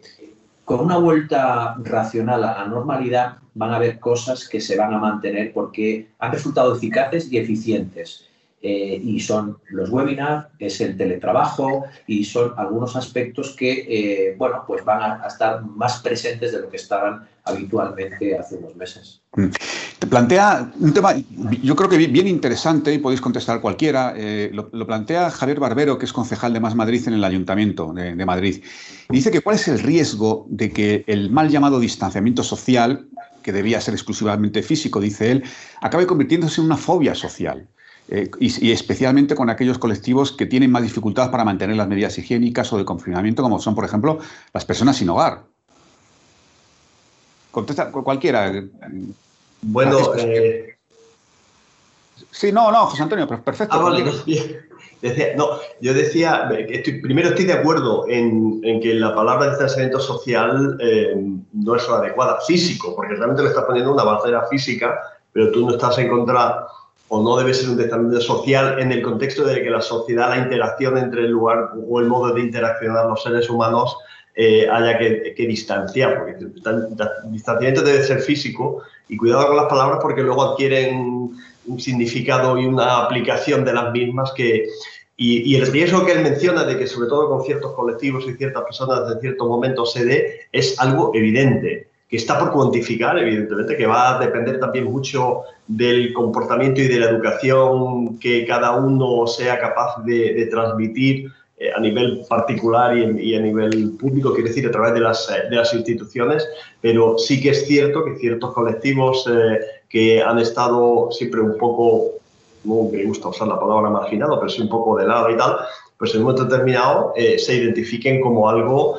con una vuelta racional a la normalidad van a haber cosas que se van a mantener porque han resultado eficaces y eficientes. Eh, y son los webinars, es el teletrabajo y son algunos aspectos que, eh, bueno, pues van a, estar más presentes de lo que estaban habitualmente hace unos meses. Mm. Te plantea un tema, yo creo que bien interesante y podéis contestar cualquiera. Eh, lo, plantea Javier Barbero, que es concejal de Más Madrid en el Ayuntamiento de, de Madrid. Y dice que cuál es el riesgo de que el mal llamado distanciamiento social, que debía ser exclusivamente físico, dice él, acabe convirtiéndose en una fobia social. Eh, y, especialmente con aquellos colectivos que tienen más dificultad para mantener las medidas higiénicas o de confinamiento, como son, por ejemplo, las personas sin hogar. Contesta cualquiera. Bueno, eh... sí, no, no, José Antonio, perfecto. Ah, no, yo decía, primero estoy de acuerdo en, que la palabra distanciamiento social eh, no es la adecuada, físico, porque realmente le estás poniendo una barrera física, pero tú no estás en contra o no debe ser un testamento social en el contexto de que la sociedad, la interacción entre el lugar o el modo de interaccionar los seres humanos eh, haya que, distanciar, porque el distanciamiento debe ser físico y cuidado con las palabras porque luego adquieren un significado y una aplicación de las mismas que... Y, el riesgo que él menciona de que sobre todo con ciertos colectivos y ciertas personas en ciertos momentos se dé es algo evidente que está por cuantificar, evidentemente, que va a depender también mucho del comportamiento y de la educación que cada uno sea capaz de, transmitir eh, a nivel particular y, a nivel público, quiere decir, a través de las, eh, de las instituciones, pero sí que es cierto que ciertos colectivos eh, que han estado siempre un poco, no me gusta usar la palabra marginado, pero sí un poco de lado y tal, pues en un momento determinado se identifiquen como algo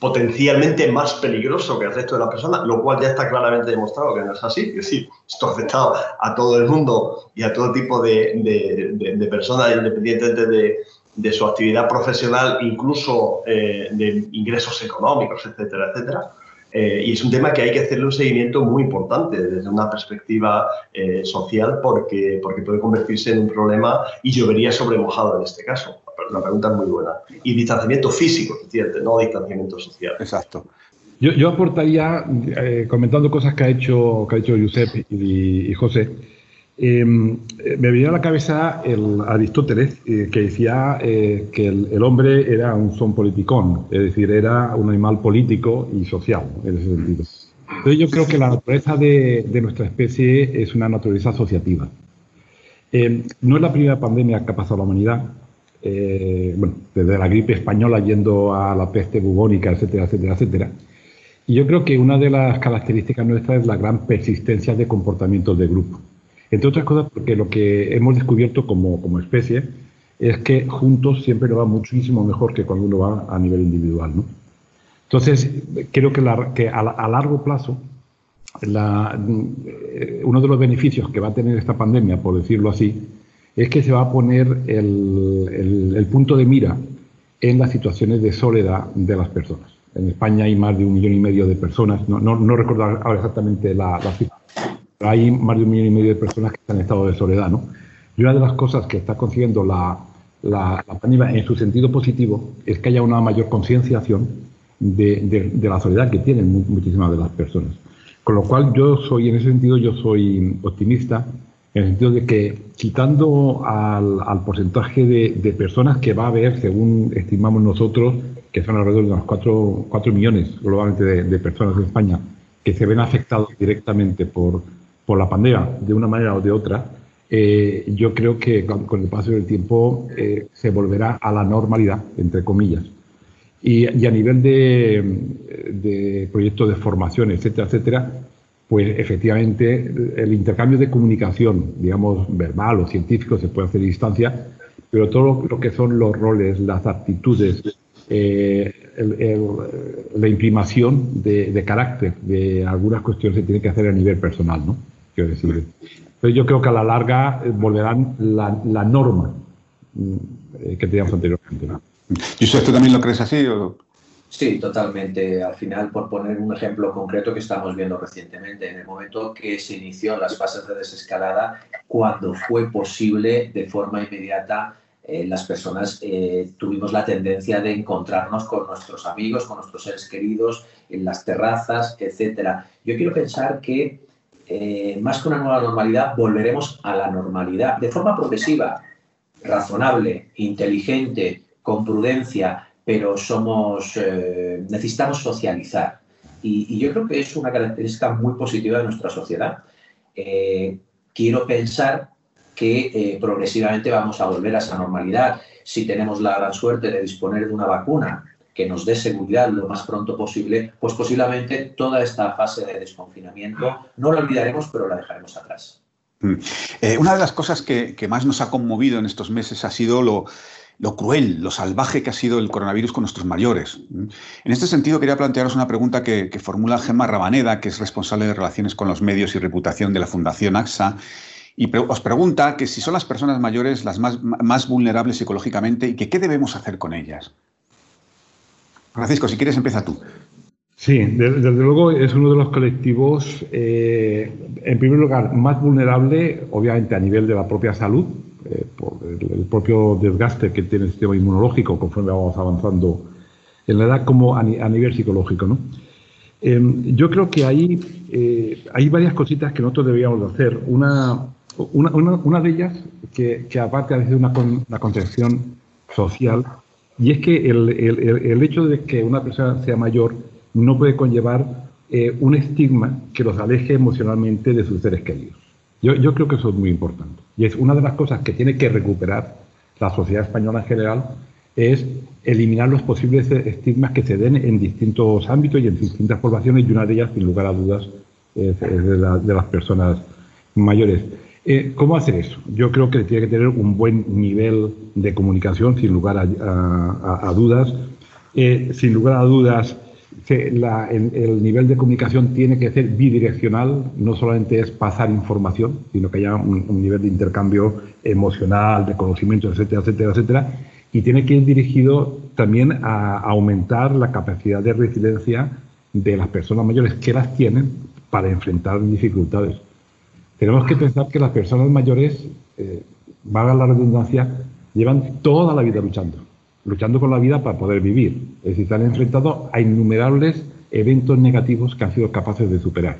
potencialmente más peligroso que el resto de las personas, lo cual ya está claramente demostrado que no es así. Es decir, esto afecta a todo el mundo y a todo tipo de, personas, independientemente de, de, su actividad profesional, incluso eh, de ingresos económicos, etcétera, etcétera. Eh, y es un tema que hay que hacerle un seguimiento muy importante desde una perspectiva eh, social porque, porque puede convertirse en un problema y llovería sobre mojado en este caso la pregunta es muy buena. Y distanciamiento físico, ¿entiendes? No distanciamiento social. Exacto. Yo, yo aportaría, eh, comentando cosas que ha hecho, que ha hecho Josep y, José, em, me venía a la cabeza el Aristóteles, eh, que decía eh, que el, hombre era un son politicón, es decir, era un animal político y social, en ese sentido. Entonces yo creo que la naturaleza de, de nuestra especie es una naturaleza asociativa. Em, no es la primera pandemia que ha pasado a la humanidad, eh, bueno, desde la gripe española yendo a la peste bubónica, etcétera, etcétera, etcétera. Y yo creo que una de las características nuestras es la gran persistencia de comportamientos de grupo. Entre otras cosas, porque lo que hemos descubierto como, como especie es que juntos siempre nos va muchísimo mejor que cuando uno va a nivel individual. ¿no? Entonces, creo que, que a, a, largo plazo, la, eh, uno de los beneficios que va a tener esta pandemia, por decirlo así, es que se va a poner el, punto de mira en las situaciones de soledad de las personas. En España hay más de un millón y medio de personas, no, no, recuerdo ahora exactamente la, cifra, pero hay más de un millón y medio de personas que están en estado de soledad. ¿no? Y una de las cosas que está consiguiendo la, la, en su sentido positivo es que haya una mayor concienciación de, de, la soledad que tienen muchísimas de las personas. Con lo cual yo soy, en ese sentido, yo soy optimista en el sentido de que quitando al, porcentaje de, personas que va a haber, según estimamos nosotros, que son alrededor de unos 4, millones globalmente de, personas en España, que se ven afectados directamente por, por la pandemia de una manera o de otra, eh, yo creo que con, el paso del tiempo eh, se volverá a la normalidad, entre comillas. Y, y a nivel de, de proyectos de formación, etcétera, etcétera, pues efectivamente el intercambio de comunicación, digamos, verbal o científico se puede hacer a distancia, pero todo lo que son los roles, las actitudes, eh, la imprimación de, carácter de algunas cuestiones se tiene que hacer a nivel personal, ¿no? Quiero decir, Pero yo creo que a la larga eh, volverán la, norma mm, eh, que teníamos anteriormente. ¿Y usted también lo crees así? O? Sí, totalmente. Al final, por poner un ejemplo concreto que estamos viendo recientemente, en el momento que se inició las fases de desescalada, cuando fue posible de forma inmediata eh, las personas eh, tuvimos la tendencia de encontrarnos con nuestros amigos, con nuestros seres queridos, en las terrazas, etcétera. Yo quiero pensar que eh, más que una nueva normalidad, volveremos a la normalidad de forma progresiva, razonable, inteligente, con prudencia, pero somos necesitamos socializar. Y, yo creo que es una característica muy positiva de nuestra sociedad. quiero pensar que eh, progresivamente vamos a volver a esa normalidad. Si tenemos la gran suerte de disponer de una vacuna que nos dé seguridad lo más pronto posible, pues posiblemente toda esta fase de desconfinamiento no la olvidaremos, pero la dejaremos atrás. Mm. Eh, una de las cosas que, más nos ha conmovido en estos meses ha sido lo, cruel, lo salvaje que ha sido el coronavirus con nuestros mayores. En este sentido, quería plantearos una pregunta que, que formula Gemma Rabaneda, que es responsable de relaciones con los medios y reputación de la Fundación AXA, y os pregunta que si son las personas mayores las más, más vulnerables psicológicamente y que qué debemos hacer con ellas. Francisco, si quieres, empieza tú. Sí, desde, luego es uno de los colectivos, eh, en primer lugar, más vulnerable, obviamente a nivel de la propia salud, eh, por el, propio desgaste que tiene el sistema inmunológico conforme vamos avanzando en la edad, como a, nivel psicológico. ¿no? Em, yo creo que hay, eh, hay varias cositas que nosotros deberíamos hacer. Una, una, una, de ellas, que, que aparte de una, una concepción social, y es que el, el, el, hecho de que una persona sea mayor no puede conllevar eh, un estigma que los aleje emocionalmente de sus seres queridos. Yo, yo, creo que eso es muy importante. Y es una de las cosas que tiene que recuperar la sociedad española en general, es eliminar los posibles estigmas que se den en distintos ámbitos y en distintas poblaciones, y una de ellas, sin lugar a dudas, es, de, las personas mayores. Eh, ¿Cómo hacer eso? Yo creo que tiene que tener un buen nivel de comunicación, sin lugar a, dudas. Eh, sin lugar a dudas, el, nivel de comunicación tiene que ser bidireccional, no solamente es pasar información, sino que haya un, nivel de intercambio emocional, de conocimiento, etcétera, etcétera, etcétera. Y tiene que ir dirigido también a aumentar la capacidad de resiliencia de las personas mayores que las tienen para enfrentar dificultades. Tenemos que pensar que las personas mayores, eh, valga la redundancia, llevan toda la vida luchando, luchando con la vida para poder vivir. Es decir, se han enfrentado a innumerables eventos negativos que han sido capaces de superar.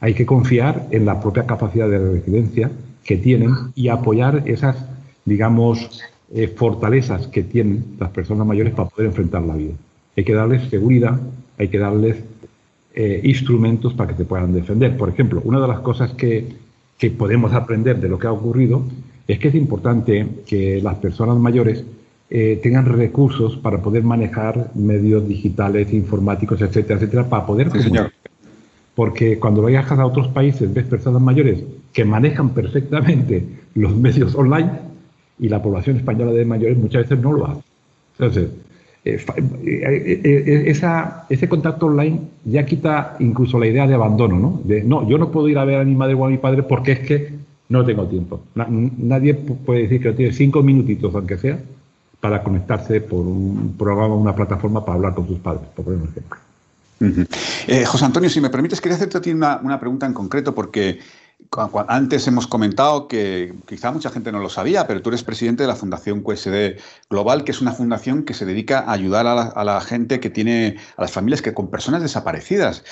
Hay que confiar en la propia capacidad de resiliencia que tienen y apoyar esas, digamos, eh, fortalezas que tienen las personas mayores para poder enfrentar la vida. Hay que darles seguridad, hay que darles eh, instrumentos para que se puedan defender. Por ejemplo, una de las cosas que, que, podemos aprender de lo que ha ocurrido es que es importante que las personas mayores eh, tengan recursos para poder manejar medios digitales, informáticos, etcétera, etcétera, para poder... Sí, señor. Porque cuando viajas a otros países ves personas mayores que manejan perfectamente los medios online y la población española de mayores muchas veces no lo hace. Entonces, eh, eh, esa, ese contacto online ya quita incluso la idea de abandono, ¿no? De, no, yo no puedo ir a ver a mi madre o a mi padre porque es que no tengo tiempo. nadie puede decir que tiene cinco minutitos, aunque sea, para conectarse por un programa, una plataforma para hablar con sus padres, por ejemplo. José Antonio, si me permites, quería hacerte a ti una, una pregunta en concreto, porque antes hemos comentado que quizá mucha gente no lo sabía, pero tú eres presidente de la Fundación QSD Global, que es una fundación que se dedica a ayudar a la, gente que tiene, a las familias que con personas desaparecidas.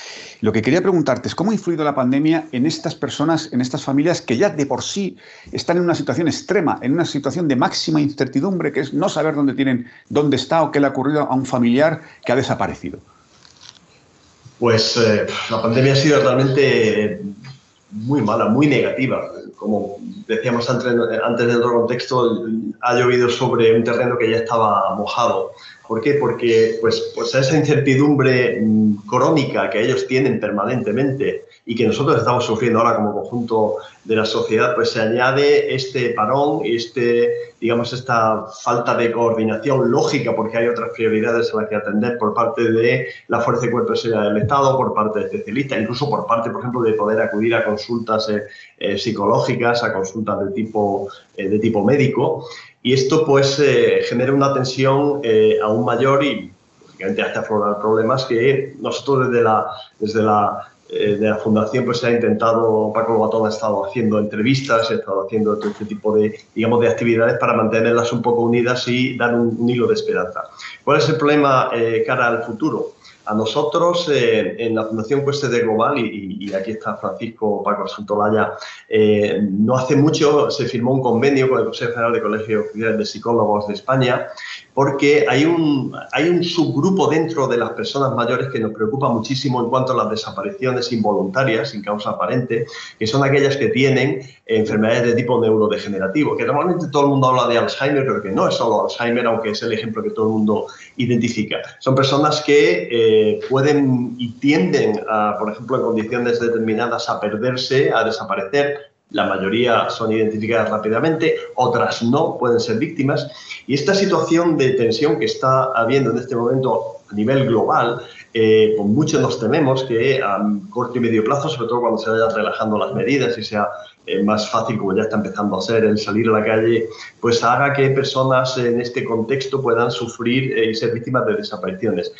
Lo que quería preguntarte es cómo ha influido la pandemia en estas personas, en estas familias que ya de por sí están en una situación extrema, en una situación de máxima incertidumbre, que es no saber dónde tienen, dónde está o qué le ha ocurrido a un familiar que ha desaparecido. Pues eh, la pandemia ha sido realmente muy mala, muy negativa. Como decíamos antes, antes del otro contexto, ha llovido sobre un terreno que ya estaba mojado ¿Por qué? Porque pues, pues esa incertidumbre mm, crónica que ellos tienen permanentemente y que nosotros estamos sufriendo ahora como conjunto de la sociedad, pues se añade este parón, este, digamos, esta falta de coordinación lógica, porque hay otras prioridades a las que atender por parte de la Fuerza y Cuerpo de del Estado, por parte de especialistas, incluso por parte, por ejemplo, de poder acudir a consultas eh, eh, psicológicas, a consultas de tipo, eh, de tipo médico. Y esto, pues, genera una tensión aún mayor y, lógicamente, hace aflorar problemas que nosotros desde la, desde la eh, de la fundación pues se ha intentado, Paco Lobatón ha estado haciendo entrevistas, ha estado haciendo todo este tipo de, digamos, de actividades para mantenerlas un poco unidas y dar un, hilo de esperanza. ¿Cuál es el problema eh, cara al futuro? A nosotros, eh, en la Fundación Cueste de Global, y, aquí está Francisco Paco Santolaya, no hace mucho se firmó un convenio con el Consejo General de Colegios de Psicólogos de España porque hay un, hay un subgrupo dentro de las personas mayores que nos preocupa muchísimo en cuanto a las desapariciones involuntarias, sin causa aparente, que son aquellas que tienen enfermedades de tipo neurodegenerativo, que normalmente todo el mundo habla de Alzheimer, pero que no es solo Alzheimer, aunque es el ejemplo que todo el mundo identifica. Son personas que eh, pueden y tienden, por ejemplo, en condiciones determinadas a perderse, a desaparecer, la mayoría son identificadas rápidamente, otras no, pueden ser víctimas. Y esta situación de tensión que está habiendo en este momento a nivel global, eh, con muchos nos tememos que a corto y medio plazo, sobre todo cuando se vayan relajando las medidas y sea eh, más fácil, como ya está empezando a ser, el salir a la calle, pues haga que personas en este contexto puedan sufrir eh, y ser víctimas de desapariciones.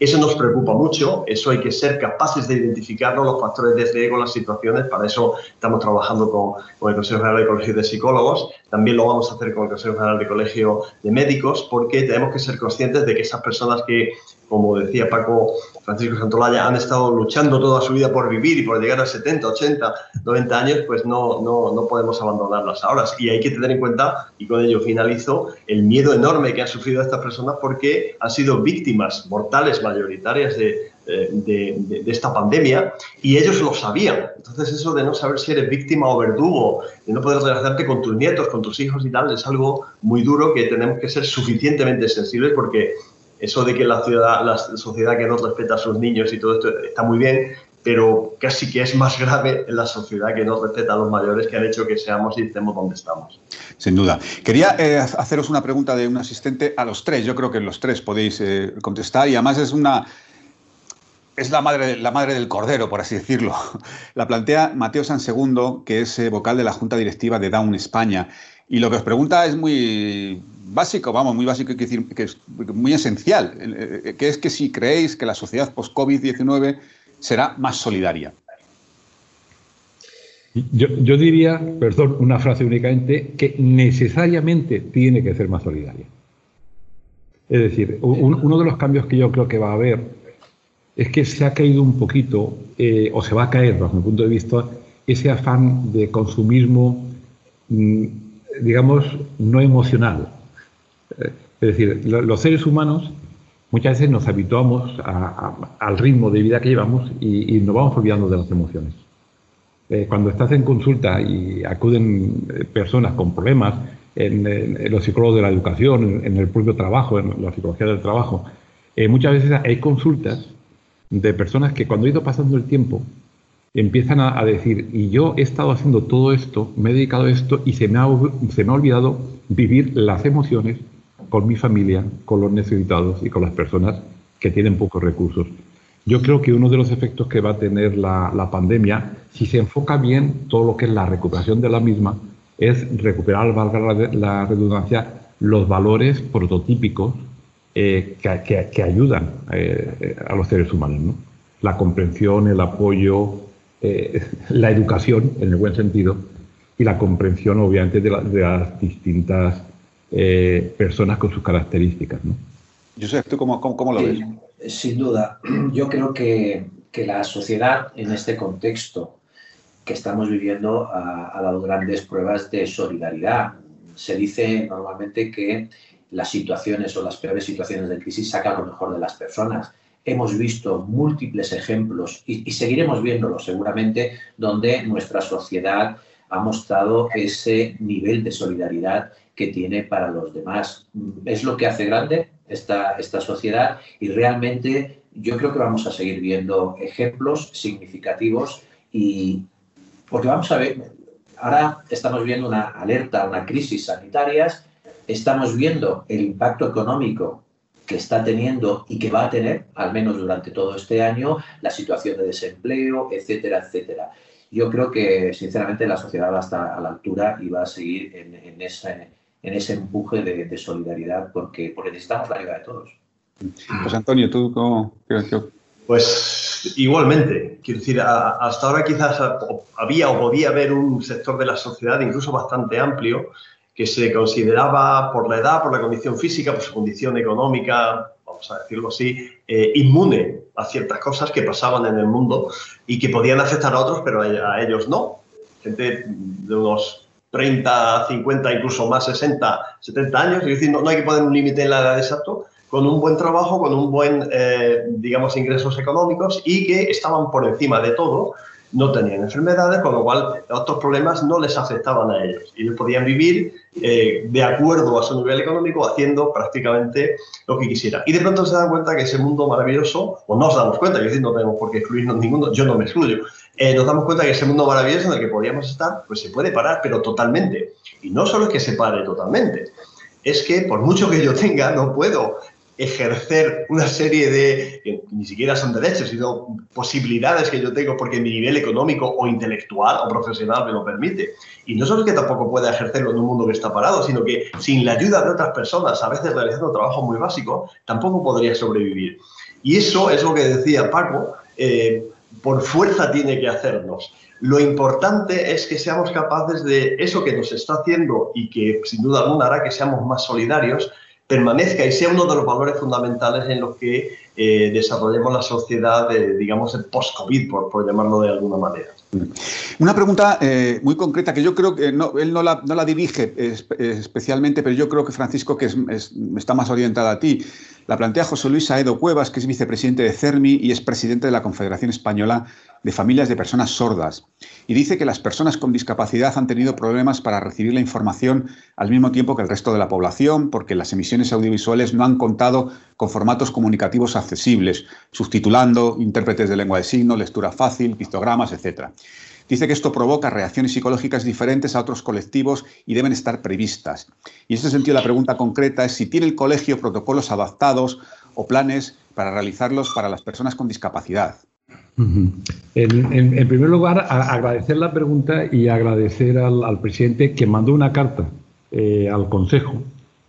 Eso nos preocupa mucho, eso hay que ser capaces de identificarlo, los factores de riesgo, las situaciones, para eso estamos trabajando con, con el Consejo General de Colegio de Psicólogos, también lo vamos a hacer con el Consejo General de Colegio de Médicos, porque tenemos que ser conscientes de que esas personas que como decía Paco Francisco Santolaya, han estado luchando toda su vida por vivir y por llegar a 70, 80, 90 años, pues no, no, no podemos abandonarlas ahora. Y hay que tener en cuenta, y con ello finalizo, el miedo enorme que han sufrido estas personas porque han sido víctimas mortales mayoritarias de, de, esta pandemia y ellos lo sabían. Entonces eso de no saber si eres víctima o verdugo, de no poder relacionarte con tus nietos, con tus hijos y tal, es algo muy duro que tenemos que ser suficientemente sensibles porque eso de que la, sociedad que no respeta a sus niños y todo esto está muy bien, pero casi que es más grave en la sociedad que no respeta a los mayores que han hecho que seamos y estemos donde estamos. Sin duda. Quería eh, haceros una pregunta de un asistente a los tres. Yo creo que los tres podéis eh, contestar y además es una... Es la madre, la madre del cordero, por así decirlo. La plantea Mateo Sansegundo, que es eh, vocal de la Junta Directiva de Down España. Y lo que os pregunta es muy básico, vamos, muy básico, que decir, que es muy esencial, eh, que es que si creéis que la sociedad post-COVID-19 será más solidaria. Yo, diría, perdón, una frase únicamente, que necesariamente tiene que ser más solidaria. Es decir, uno de los cambios que yo creo que va a haber es que se ha caído un poquito, eh, o se va a caer, bajo mi punto de vista, ese afán de consumismo, mm, digamos, no emocional. Es decir, los seres humanos muchas veces nos habituamos al ritmo de vida que llevamos y, nos vamos olvidando de las emociones. Eh, cuando estás en consulta y acuden eh, personas con problemas en, los psicólogos de la educación, en, el propio trabajo, en la psicología del trabajo, eh, muchas veces hay consultas de personas que cuando ha ido pasando el tiempo empiezan a, decir, y yo he estado haciendo todo esto, me he dedicado a esto y se me ha olvidado vivir las emociones con mi familia, con los necesitados y con las personas que tienen pocos recursos. Yo creo que uno de los efectos que va a tener la, pandemia, si se enfoca bien todo lo que es la recuperación de la misma, es recuperar, valga la, redundancia, los valores prototípicos eh, que, ayudan eh, a los seres humanos. La comprensión, el apoyo, eh, la educación, en el buen sentido, y la comprensión, obviamente, de, de las distintas eh, personas con sus características. ¿no? Josep, ¿tú cómo, cómo, lo ves? sin duda, yo creo que, que, la sociedad en este contexto que estamos viviendo ha, ha dado grandes pruebas de solidaridad. Se dice normalmente que las situaciones o las peores situaciones de crisis sacan lo mejor de las personas. Hemos visto múltiples ejemplos y, y, seguiremos viéndolo seguramente donde nuestra sociedad ha mostrado ese nivel de solidaridad que tiene para los demás. Es lo que hace grande esta, esta sociedad y realmente yo creo que vamos a seguir viendo ejemplos significativos y porque vamos a ver, ahora estamos viendo una alerta, una crisis sanitarias, estamos viendo el impacto económico que está teniendo y que va a tener, al menos durante todo este año, la situación de desempleo, etcétera, etcétera. Yo creo que, sinceramente, la sociedad va a estar a la altura y va a seguir en, en, ese, en ese empuje de, de, solidaridad porque, porque necesitamos la ayuda de todos. Pues Antonio, ¿tú cómo crees que pues igualmente, quiero decir, hasta ahora quizás había o podía haber un sector de la sociedad incluso bastante amplio que se consideraba por la edad, por la condición física, por su condición económica, vamos a decirlo así, eh, inmune a ciertas cosas que pasaban en el mundo y que podían afectar a otros, pero a, ellos no. Gente de unos 30, 50, incluso más 60, 70 años, es decir, no, no hay que poner un límite en la edad exacto, con un buen trabajo, con un buen, eh, digamos, ingresos económicos y que estaban por encima de todo, no tenían enfermedades, con lo cual otros problemas no les afectaban a ellos. Ellos podían vivir eh, de acuerdo a su nivel económico haciendo prácticamente lo que quisieran. Y de pronto se dan cuenta que ese mundo maravilloso, o nos damos cuenta, yo decir, no tenemos por qué excluirnos ninguno, yo no me excluyo, eh, nos damos cuenta que ese mundo maravilloso en el que podíamos estar, pues se puede parar, pero totalmente. Y no solo es que se pare totalmente, es que por mucho que yo tenga, no puedo ejercer una serie de, ni siquiera son derechos, sino posibilidades que yo tengo porque mi nivel económico o intelectual o profesional me lo permite. Y no solo que tampoco pueda ejercerlo en un mundo que está parado, sino que sin la ayuda de otras personas, a veces realizando trabajo muy básico, tampoco podría sobrevivir. Y eso es lo que decía Paco, eh, por fuerza tiene que hacernos. Lo importante es que seamos capaces de eso que nos está haciendo y que sin duda alguna hará que seamos más solidarios, permanezca y sea uno de los valores fundamentales en los que eh, desarrollemos la sociedad, de, digamos, post-COVID, por, llamarlo de alguna manera. Una pregunta eh, muy concreta que yo creo que él no la, dirige especialmente, pero yo creo que Francisco, que es, es, está más orientada a ti, la plantea José Luis Aedo Cuevas, que es vicepresidente de CERMI y es presidente de la Confederación Española de Familias de Personas Sordas. Y dice que las personas con discapacidad han tenido problemas para recibir la información al mismo tiempo que el resto de la población, porque las emisiones audiovisuales no han contado con formatos comunicativos accesibles, subtitulando, intérpretes de lengua de signo, lectura fácil, pictogramas, etc. Dice que esto provoca reacciones psicológicas diferentes a otros colectivos y deben estar previstas. Y en ese sentido la pregunta concreta es si tiene el colegio protocolos adaptados o planes para realizarlos para las personas con discapacidad. En, primer lugar, agradecer la pregunta y agradecer al, presidente que mandó una carta eh, al Consejo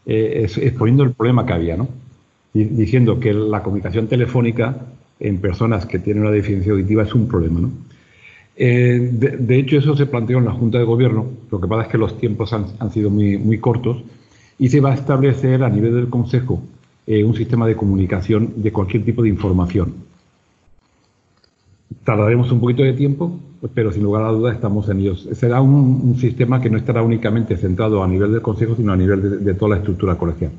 eh, exponiendo el problema que había, ¿no? diciendo que la comunicación telefónica en personas que tienen una deficiencia auditiva es un problema. ¿no? Eh, de, hecho, eso se planteó en la Junta de Gobierno. Lo que pasa es que los tiempos han, sido muy, cortos y se va a establecer a nivel del Consejo un sistema de comunicación de cualquier tipo de información. Tardaremos un poquito de tiempo, pero sin lugar a dudas estamos en ellos. Será un, sistema que no estará únicamente centrado a nivel del Consejo, sino a nivel de toda la estructura colegial.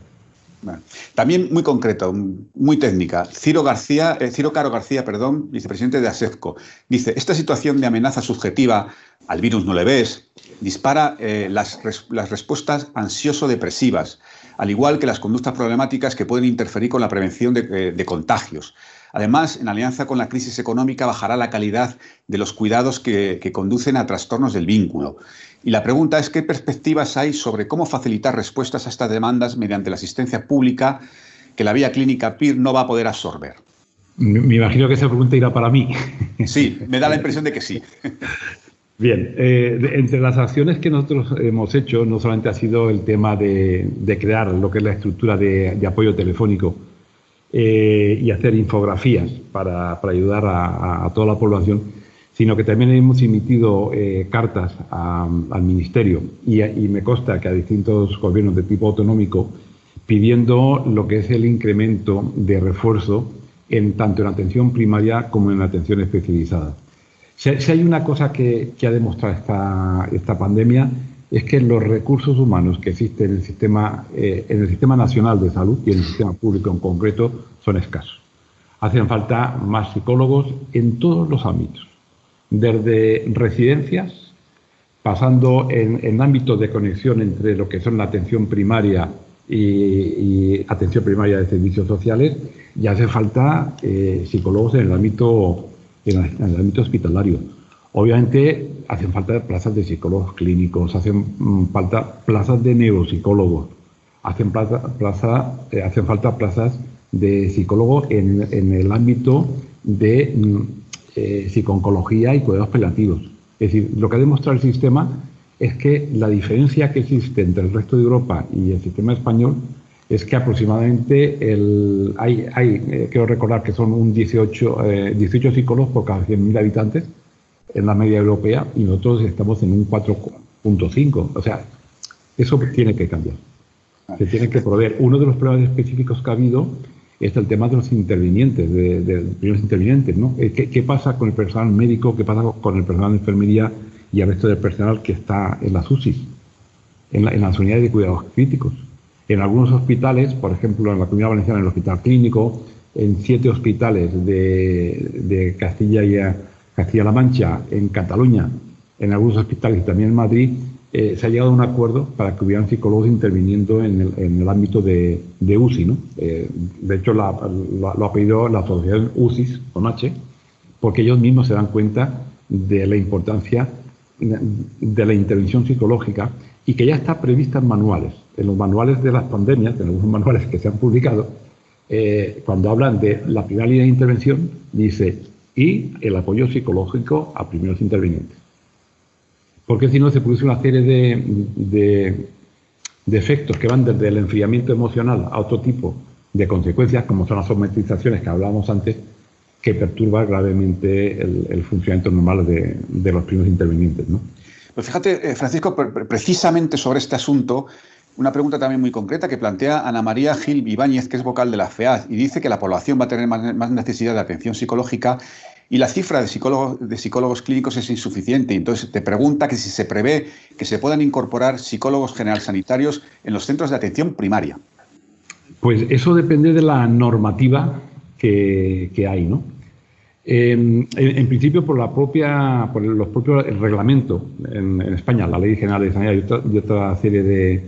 También muy concreto, muy técnica. Ciro García, eh, Ciro Caro García, perdón, vicepresidente de ASEFCO, dice: esta situación de amenaza subjetiva al virus no le ves dispara eh, las, las, respuestas ansioso-depresivas, al igual que las conductas problemáticas que pueden interferir con la prevención de, eh, de contagios. Además, en alianza con la crisis económica, bajará la calidad de los cuidados que, que conducen a trastornos del vínculo. Y la pregunta es qué perspectivas hay sobre cómo facilitar respuestas a estas demandas mediante la asistencia pública que la vía clínica PIR no va a poder absorber. Me imagino que esa pregunta irá para mí. Sí, me da la impresión de que sí. Bien, eh, entre las acciones que nosotros hemos hecho, no solamente ha sido el tema de, crear lo que es la estructura de, apoyo telefónico eh, y hacer infografías para, ayudar a, toda la población, sino que también hemos emitido eh, cartas al Ministerio y, me consta que a distintos gobiernos de tipo autonómico pidiendo lo que es el incremento de refuerzo en tanto en atención primaria como en atención especializada. Si, hay una cosa que, ha demostrado esta, esta, pandemia es que los recursos humanos que existen en el, sistema, eh, en el sistema nacional de salud y en el sistema público en concreto son escasos. Hacen falta más psicólogos en todos los ámbitos desde residencias, pasando en, ámbitos de conexión entre lo que son la atención primaria y, atención primaria de servicios sociales y hace falta eh, psicólogos en el ámbito en el, ámbito hospitalario. Obviamente hacen falta plazas de psicólogos clínicos, hacen mm, falta plazas de neuropsicólogos, hacen, eh, hacen falta plazas de psicólogos en, en el ámbito de mm, eh, psiconcología y cuidados paliativos. Es decir, lo que ha demostrado el sistema es que la diferencia que existe entre el resto de Europa y el sistema español es que aproximadamente el, hay, hay eh, quiero recordar que son un 18, 18 eh, psicólogos por cada 100.000 habitantes en la media europea y nosotros estamos en un 4.5. O sea, eso tiene que cambiar. Se tiene que proveer. Uno de los problemas específicos que ha habido es el tema de los intervinientes, de, de, primeros intervinientes, ¿no? Eh, ¿Qué, pasa con el personal médico? ¿Qué pasa con el personal de enfermería y el resto del personal que está en las UCIs, en, las unidades de cuidados críticos? En algunos hospitales, por ejemplo, en la Comunidad Valenciana, en el Hospital Clínico, en siete hospitales de, Castilla y Castilla-La Mancha, en Cataluña, en algunos hospitales y también en Madrid, eh, se ha llegado a un acuerdo para que hubieran psicólogos interviniendo en el, ámbito de, UCI. ¿no? Eh, de hecho, lo ha pedido la asociación UCIS, con H, porque ellos mismos se dan cuenta de la importancia de la intervención psicológica y que ya está prevista en manuales. En los manuales de las pandemias, en algunos manuales que se han publicado, eh, cuando hablan de la primera línea de intervención, dice y el apoyo psicológico a primeros intervinientes porque si no se produce una serie de, efectos que van desde el enfriamiento emocional a otro tipo de consecuencias, como son las somatizaciones que hablábamos antes, que perturba gravemente el, funcionamiento normal de, los primeros intervinientes. ¿no? Pues fíjate, eh, Francisco, precisamente sobre este asunto, una pregunta también muy concreta que plantea Ana María Gil Ibáñez, que es vocal de la FEAD, y dice que la población va a tener más necesidad de atención psicológica y la cifra de psicólogos, de psicólogos clínicos es insuficiente. Entonces te pregunta que si se prevé que se puedan incorporar psicólogos general sanitarios en los centros de atención primaria. Pues eso depende de la normativa que, hay, ¿no? En, principio, por la propia, por los propios el reglamento en, España, la Ley General de Sanidad y otra, serie de,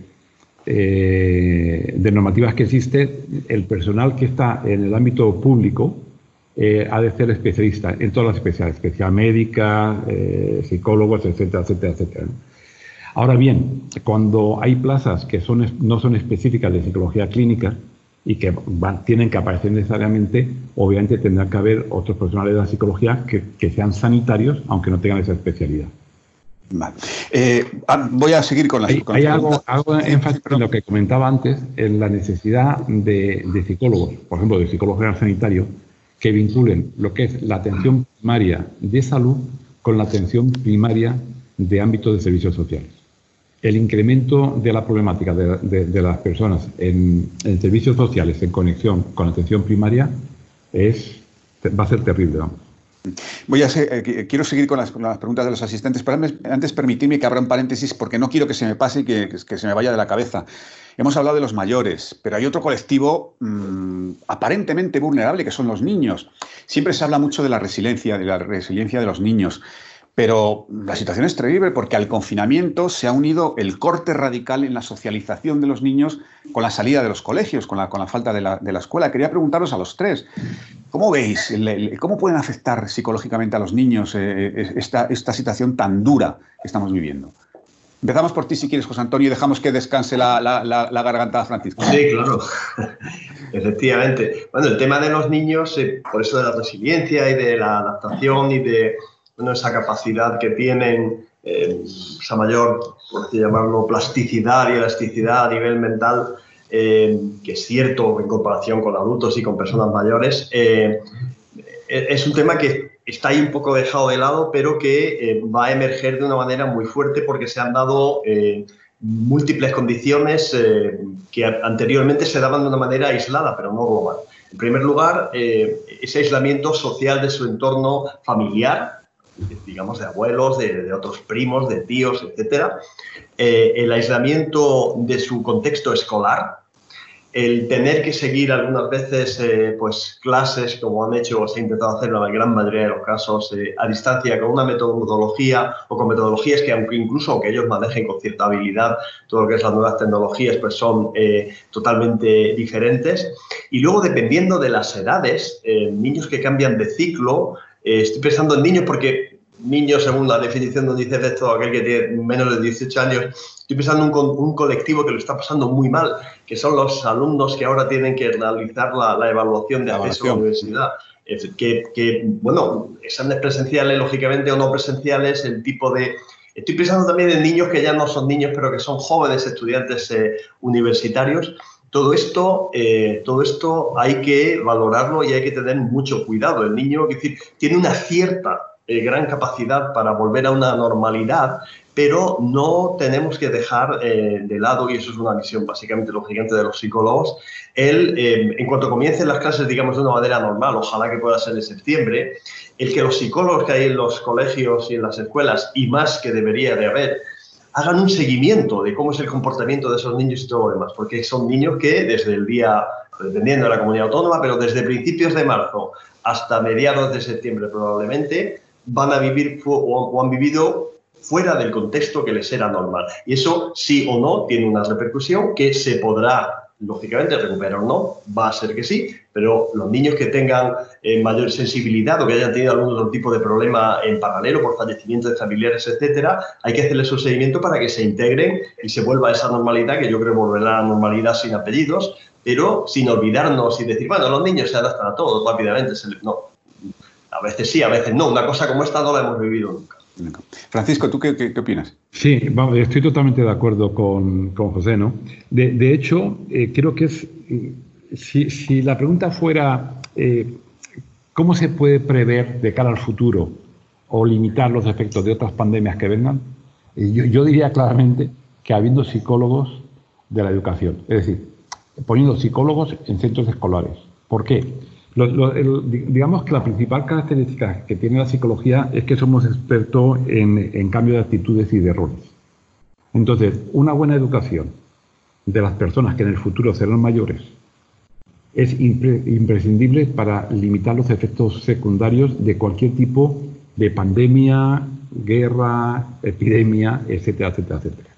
eh, de normativas que existe, el personal que está en el ámbito público, eh, ha de ser especialista en todas las especialidades, especial médica, eh, psicólogos, etcétera, etcétera, etcétera. Ahora bien, cuando hay plazas que son, no son específicas de psicología clínica y que tienen que aparecer necesariamente, obviamente tendrá que haber otros profesionales de la psicología que, sean sanitarios, aunque no tengan esa especialidad. Vale. Eh, ah, voy a seguir con las... Hay, hay algo, algo énfasis en lo que comentaba antes, en la necesidad de, de psicólogos, por ejemplo, de psicólogo general sanitario, que vinculen lo que es la atención primaria de salud con la atención primaria de ámbito de servicios sociales. El incremento de la problemática de, las personas en, servicios sociales en conexión con atención primaria es, va a ser terrible. Voy a eh, quiero seguir con las, preguntas de los asistentes, pero antes, permitirme que abra un paréntesis porque no quiero que se me pase y que, que se me vaya de la cabeza. Hemos hablado de los mayores, pero hay otro colectivo mm, aparentemente vulnerable que son los niños. Siempre se habla mucho de la resiliencia, de la resiliencia de los niños. Pero la situación es terrible porque al confinamiento se ha unido el corte radical en la socialización de los niños con la salida de los colegios, con la, con la falta de la, de la, escuela. Quería preguntaros a los tres, ¿cómo veis, cómo pueden afectar psicológicamente a los niños eh, esta, esta situación tan dura que estamos viviendo? Empezamos por ti si quieres, José Antonio, y dejamos que descanse la, garganta de Francisco. Sí, claro. Efectivamente. Bueno, el tema de los niños, eh, por eso de la resiliencia y de la adaptación y de esa capacidad que tienen, eh, esa mayor, por así llamarlo, plasticidad y elasticidad a nivel mental, eh, que es cierto en comparación con adultos y con personas mayores, es un tema que está ahí un poco dejado de lado, pero que eh, va a emerger de una manera muy fuerte porque se han dado eh, múltiples condiciones eh, que anteriormente se daban de una manera aislada, pero no global. En primer lugar, ese aislamiento social de su entorno familiar, digamos de abuelos, de, otros primos, de tíos, etc. el aislamiento de su contexto escolar, el tener que seguir algunas veces eh, pues clases como han hecho o se ha intentado hacer en la gran mayoría de los casos eh, a distancia con una metodología o con metodologías que aunque incluso que ellos manejen con cierta habilidad todo lo que es las nuevas tecnologías pues son eh, totalmente diferentes y luego dependiendo de las edades niños que cambian de ciclo estoy pensando en niños porque niños, según la definición donde dice esto, aquel que tiene menos de 18 años, estoy pensando en un, colectivo que lo está pasando muy mal, que son los alumnos que ahora tienen que realizar la, evaluación de acceso a la universidad. Que, que, bueno, exámenes presenciales, lógicamente, o no presenciales, el tipo de... Estoy pensando también en niños que ya no son niños, pero que son jóvenes estudiantes eh, universitarios. Todo esto, eh, todo esto hay que valorarlo y hay que tener mucho cuidado. El niño, tiene una cierta eh, gran capacidad para volver a una normalidad, pero no tenemos que dejar eh, de lado, y eso es una visión básicamente lógicamente de los psicólogos, el, en cuanto comiencen las clases, digamos, de una manera normal, ojalá que pueda ser en septiembre, el que los psicólogos que hay en los colegios y en las escuelas, y más que debería de haber, hagan un seguimiento de cómo es el comportamiento de esos niños y todo lo porque son niños que desde el día, dependiendo de la comunidad autónoma, pero desde principios de marzo hasta mediados de septiembre probablemente, van a vivir o, han vivido fuera del contexto que les era normal. Y eso, sí o no, tiene una repercusión que se podrá, lógicamente, recuperar o no, va a ser que sí, pero los niños que tengan eh, mayor sensibilidad o que hayan tenido algún otro tipo de problema en paralelo por fallecimientos de familiares, etcétera, hay que hacerles un seguimiento para que se integren y se vuelva a esa normalidad, que yo creo volverá a la normalidad sin apellidos, pero sin olvidarnos y decir, bueno, los niños se adaptan a todo rápidamente. No, a veces sí, a veces no. Una cosa como esta no la hemos vivido nunca. Francisco, ¿tú qué, opinas? Sí, estoy totalmente de acuerdo con, José, ¿no? De, hecho, eh, creo que es, si, la pregunta fuera eh, cómo se puede prever de cara al futuro o limitar los efectos de otras pandemias que vengan, eh, yo, yo diría claramente que habiendo psicólogos de la educación, es decir, poniendo psicólogos en centros escolares. ¿Por qué? Digamos que la principal característica que tiene la psicología es que somos expertos en, cambio de actitudes y de roles. Entonces, una buena educación de las personas que en el futuro serán mayores es imprescindible para limitar los efectos secundarios de cualquier tipo de pandemia, guerra, epidemia, etcétera, etcétera, etcétera.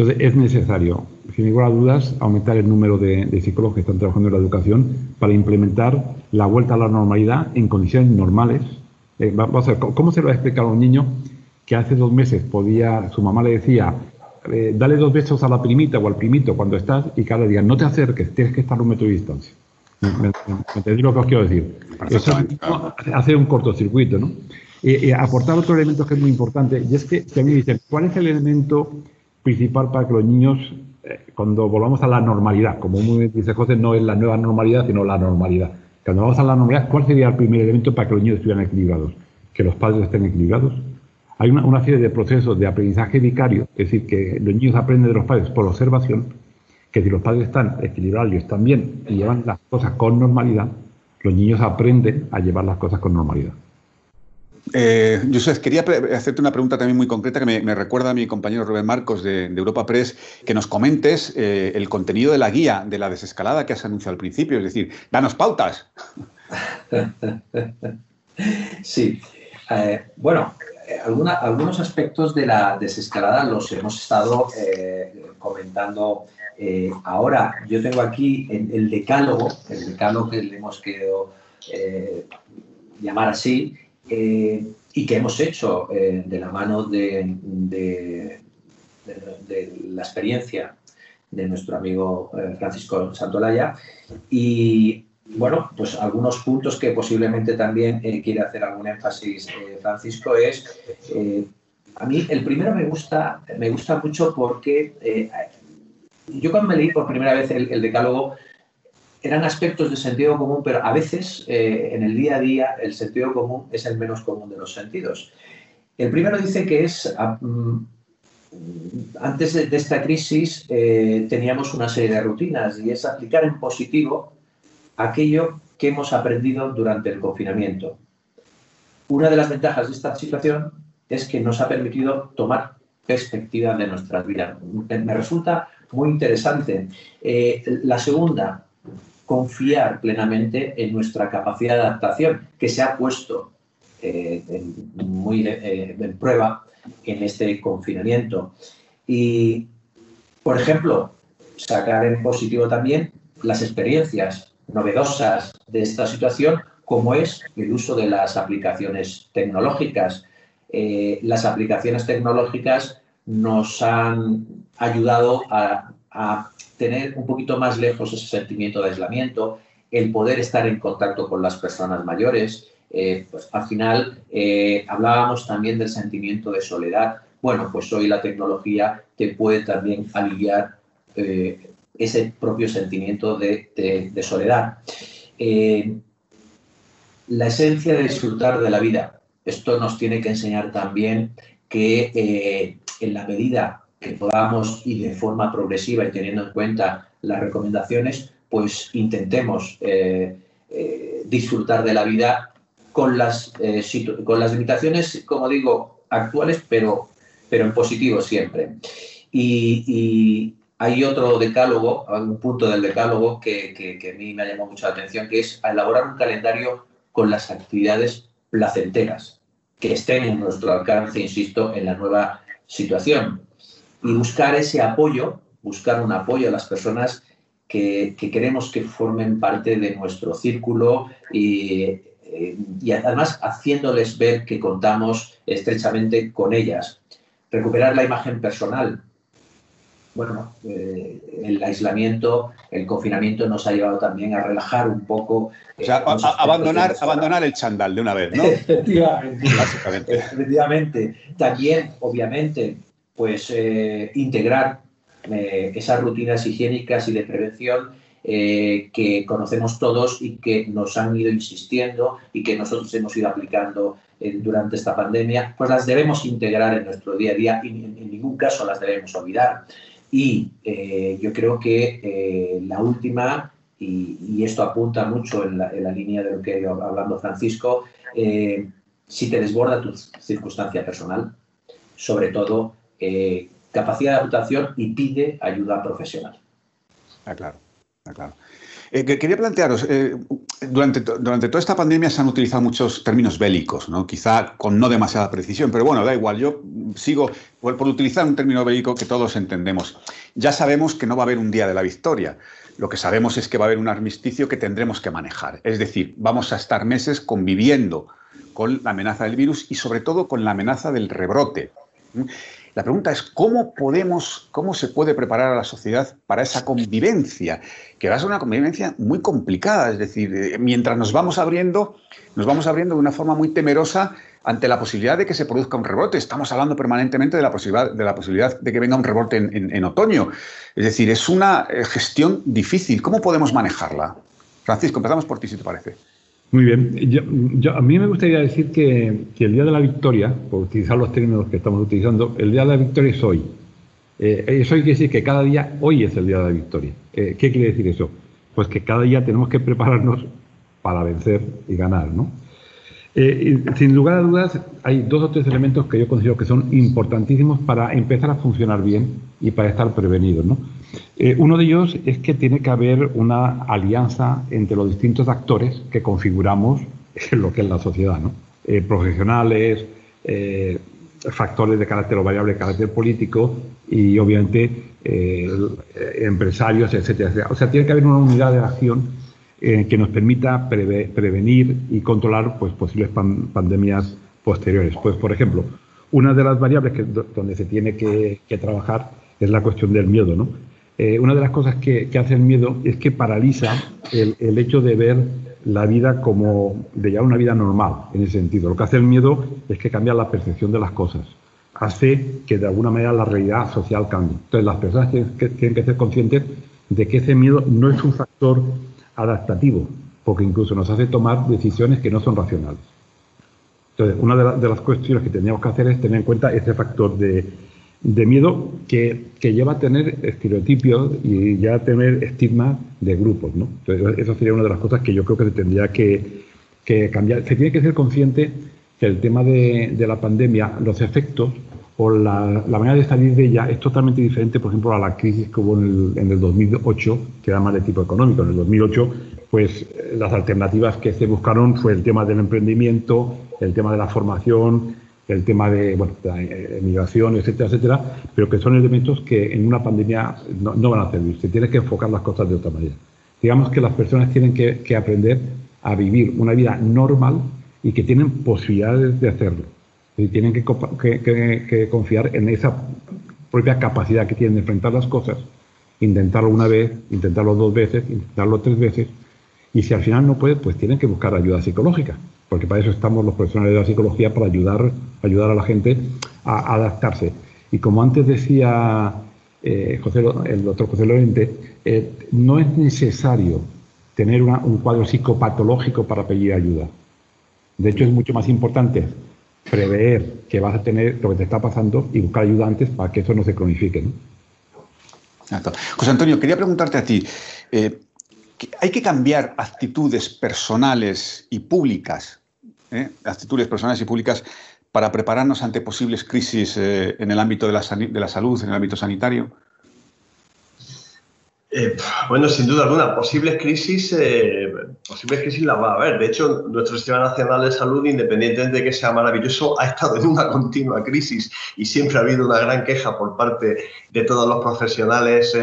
Entonces, es necesario, sin ninguna duda, aumentar el número de, psicólogos que están trabajando en la educación para implementar la vuelta a la normalidad en condiciones normales. Eh, vamos a ver, ¿cómo se lo va a explicar a un niño que hace dos meses podía, su mamá le decía, eh, dale dos besos a la primita o al primito cuando estás y cada día no te acerques, tienes que estar a un metro de distancia? ¿Me, entendéis lo que os quiero decir? Eso hace un cortocircuito, ¿no? Y, aportar otro elemento que es muy importante, y es que si a mí me dicen, ¿cuál es el elemento principal para que los niños, eh, cuando volvamos a la normalidad, como muy dice José, no es la nueva normalidad, sino la normalidad. Cuando vamos a la normalidad, ¿cuál sería el primer elemento para que los niños estuvieran equilibrados? Que los padres estén equilibrados. Hay una, serie de procesos de aprendizaje vicario, es decir, que los niños aprenden de los padres por observación, que si los padres están equilibrados y están bien y llevan las cosas con normalidad, los niños aprenden a llevar las cosas con normalidad. Eh, quería hacerte una pregunta también muy concreta que me, recuerda a mi compañero Rubén Marcos de, Europa Press, que nos comentes eh, el contenido de la guía de la desescalada que has anunciado al principio, es decir, danos pautas. Sí, eh, bueno, algunos aspectos de la desescalada los hemos estado eh, comentando ahora. Yo tengo aquí el, decálogo, el decálogo que le hemos querido llamar así, eh, y que hemos hecho eh, de la mano de, la experiencia de nuestro amigo eh, Francisco Santolaya. Y bueno, pues algunos puntos que posiblemente también quiere hacer algún énfasis Francisco es, a mí el primero me gusta, me gusta mucho porque yo cuando me leí por primera vez el decálogo, eran aspectos de sentido común, pero a veces eh, en el día a día el sentido común es el menos común de los sentidos. El primero dice que es, ah, mm, antes de, esta crisis eh, teníamos una serie de rutinas y es aplicar en positivo aquello que hemos aprendido durante el confinamiento. Una de las ventajas de esta situación es que nos ha permitido tomar perspectiva de nuestras vidas. Me resulta muy interesante. Eh, la segunda, confiar plenamente en nuestra capacidad de adaptación, que se ha puesto eh, muy en prueba en este confinamiento. Y, por ejemplo, sacar en positivo también las experiencias novedosas de esta situación, como es el uso de las aplicaciones tecnológicas. Eh, las aplicaciones tecnológicas nos han ayudado a, tener un poquito más lejos ese sentimiento de aislamiento, el poder estar en contacto con las personas mayores. Eh, pues al final eh, hablábamos también del sentimiento de soledad. Bueno, pues hoy la tecnología te puede también aliviar ese propio sentimiento de, soledad. Eh, la esencia de disfrutar de la vida. Esto nos tiene que enseñar también que eh, en la medida que podamos y de forma progresiva y teniendo en cuenta las recomendaciones, pues intentemos eh, disfrutar de la vida con las, con las limitaciones, como digo, actuales, pero, pero en positivo siempre. y, hay otro decálogo, un punto del decálogo que, a mí me ha llamado mucho la atención, que es elaborar un calendario con las actividades placenteras que estén en nuestro alcance, insisto, en la nueva situación. Y buscar ese apoyo, buscar un apoyo a las personas que, queremos que formen parte de nuestro círculo y, eh, y además haciéndoles ver que contamos estrechamente con ellas. Recuperar la imagen personal, bueno, eh, el aislamiento, el confinamiento nos ha llevado también a relajar un poco. O sea, eh, abandonar, abandonar el chandal de una vez, ¿no? Efectivamente. Básicamente. Efectivamente. También, obviamente, pues eh, integrar esas rutinas higiénicas y de prevención que conocemos todos y que nos han ido insistiendo y que nosotros hemos ido aplicando durante esta pandemia, pues las debemos integrar en nuestro día a día y en ningún caso las debemos olvidar. Y eh, yo creo que eh, la última, y, esto apunta mucho en la, línea de lo que ido hablando Francisco, eh, si te desborda tu circunstancia personal, sobre todo capacidad de adaptación y pide ayuda profesional. Ah, claro, ah, claro. Eh, quería plantearos, eh, durante, durante toda esta pandemia se han utilizado muchos términos bélicos, ¿no? quizá con no demasiada precisión, pero bueno, da igual, yo sigo por, por, utilizar un término bélico que todos entendemos. Ya sabemos que no va a haber un día de la victoria, lo que sabemos es que va a haber un armisticio que tendremos que manejar, es decir, vamos a estar meses conviviendo con la amenaza del virus y sobre todo con la amenaza del rebrote. La pregunta es cómo podemos, cómo se puede preparar a la sociedad para esa convivencia, que va a ser una convivencia muy complicada. Es decir, eh, mientras nos vamos abriendo, nos vamos abriendo de una forma muy temerosa ante la posibilidad de que se produzca un rebote. Estamos hablando permanentemente de la posibilidad de, la posibilidad de que venga un rebote en, otoño. Es decir, es una eh, gestión difícil. ¿Cómo podemos manejarla? Francisco, empezamos por ti, si te parece. Muy bien. Yo, a mí me gustaría decir que, el Día de la Victoria, por utilizar los términos que estamos utilizando, el Día de la Victoria es hoy. Eh, eso quiere decir que cada día, hoy es el Día de la Victoria. Eh, ¿Qué quiere decir eso? Pues que cada día tenemos que prepararnos para vencer y ganar, ¿no? Eh, sin lugar a dudas, hay dos o tres elementos que yo considero que son importantísimos para empezar a funcionar bien y para estar prevenidos, ¿no? Eh, uno de ellos es que tiene que haber una alianza entre los distintos actores que configuramos lo que es la sociedad, ¿no? Eh, profesionales, eh, factores de carácter o variable de carácter político y obviamente empresarios, etcétera, O sea, tiene que haber una unidad de acción que nos permita prevenir y controlar pues, posibles pandemias posteriores. Pues, por ejemplo, una de las variables donde se tiene que trabajar es la cuestión del miedo, ¿no? Eh, una de las cosas que, hace el miedo es que paraliza el, hecho de ver la vida como de ya una vida normal, en ese sentido. Lo que hace el miedo es que cambia la percepción de las cosas, hace que de alguna manera la realidad social cambie. Entonces las personas tienen que, ser conscientes de que ese miedo no es un factor adaptativo, porque incluso nos hace tomar decisiones que no son racionales. Entonces, una de, de las cuestiones que tenemos que hacer es tener en cuenta ese factor de, de miedo que, lleva a tener estereotipos y ya a tener estigma de grupos. ¿no? Entonces, eso sería una de las cosas que yo creo que se tendría que, cambiar. Se tiene que ser consciente que el tema de, la pandemia, los efectos o la, manera de salir de ella es totalmente diferente, por ejemplo, a la crisis que hubo en el, en el 2008, que era más de tipo económico. En el 2008, pues las alternativas que se buscaron fue el tema del emprendimiento, el tema de la formación, el tema de, la emigración, etcétera, etcétera, pero que son elementos que en una pandemia no, van a servir. Se tiene que enfocar las cosas de otra manera. Digamos que las personas tienen que, aprender a vivir una vida normal y que tienen posibilidades de hacerlo. Y tienen que, que, confiar en esa propia capacidad que tienen de enfrentar las cosas, intentarlo una vez, intentarlo dos veces, intentarlo tres veces, y si al final no puede, pues tienen que buscar ayuda psicológica porque para eso estamos los profesionales de la psicología, para ayudar, ayudar a la gente a, adaptarse. Y como antes decía eh, el doctor José Lorente, eh, no es necesario tener un cuadro psicopatológico para pedir ayuda. De hecho, es mucho más importante prever que vas a tener lo que te está pasando y buscar ayuda antes para que eso no se cronifique. José Antonio, quería preguntarte a ti, eh, ¿hay que cambiar actitudes personales y públicas ¿eh? actitudes personales y públicas para prepararnos ante posibles crisis eh, en el ámbito de la, de la, salud, en el ámbito sanitario? Eh, bueno, sin duda alguna, posibles crisis, posibles crisis las va a haber. De hecho, nuestro Sistema Nacional de Salud, independientemente de que sea maravilloso, ha estado en una continua crisis y siempre ha habido una gran queja por parte de todos los profesionales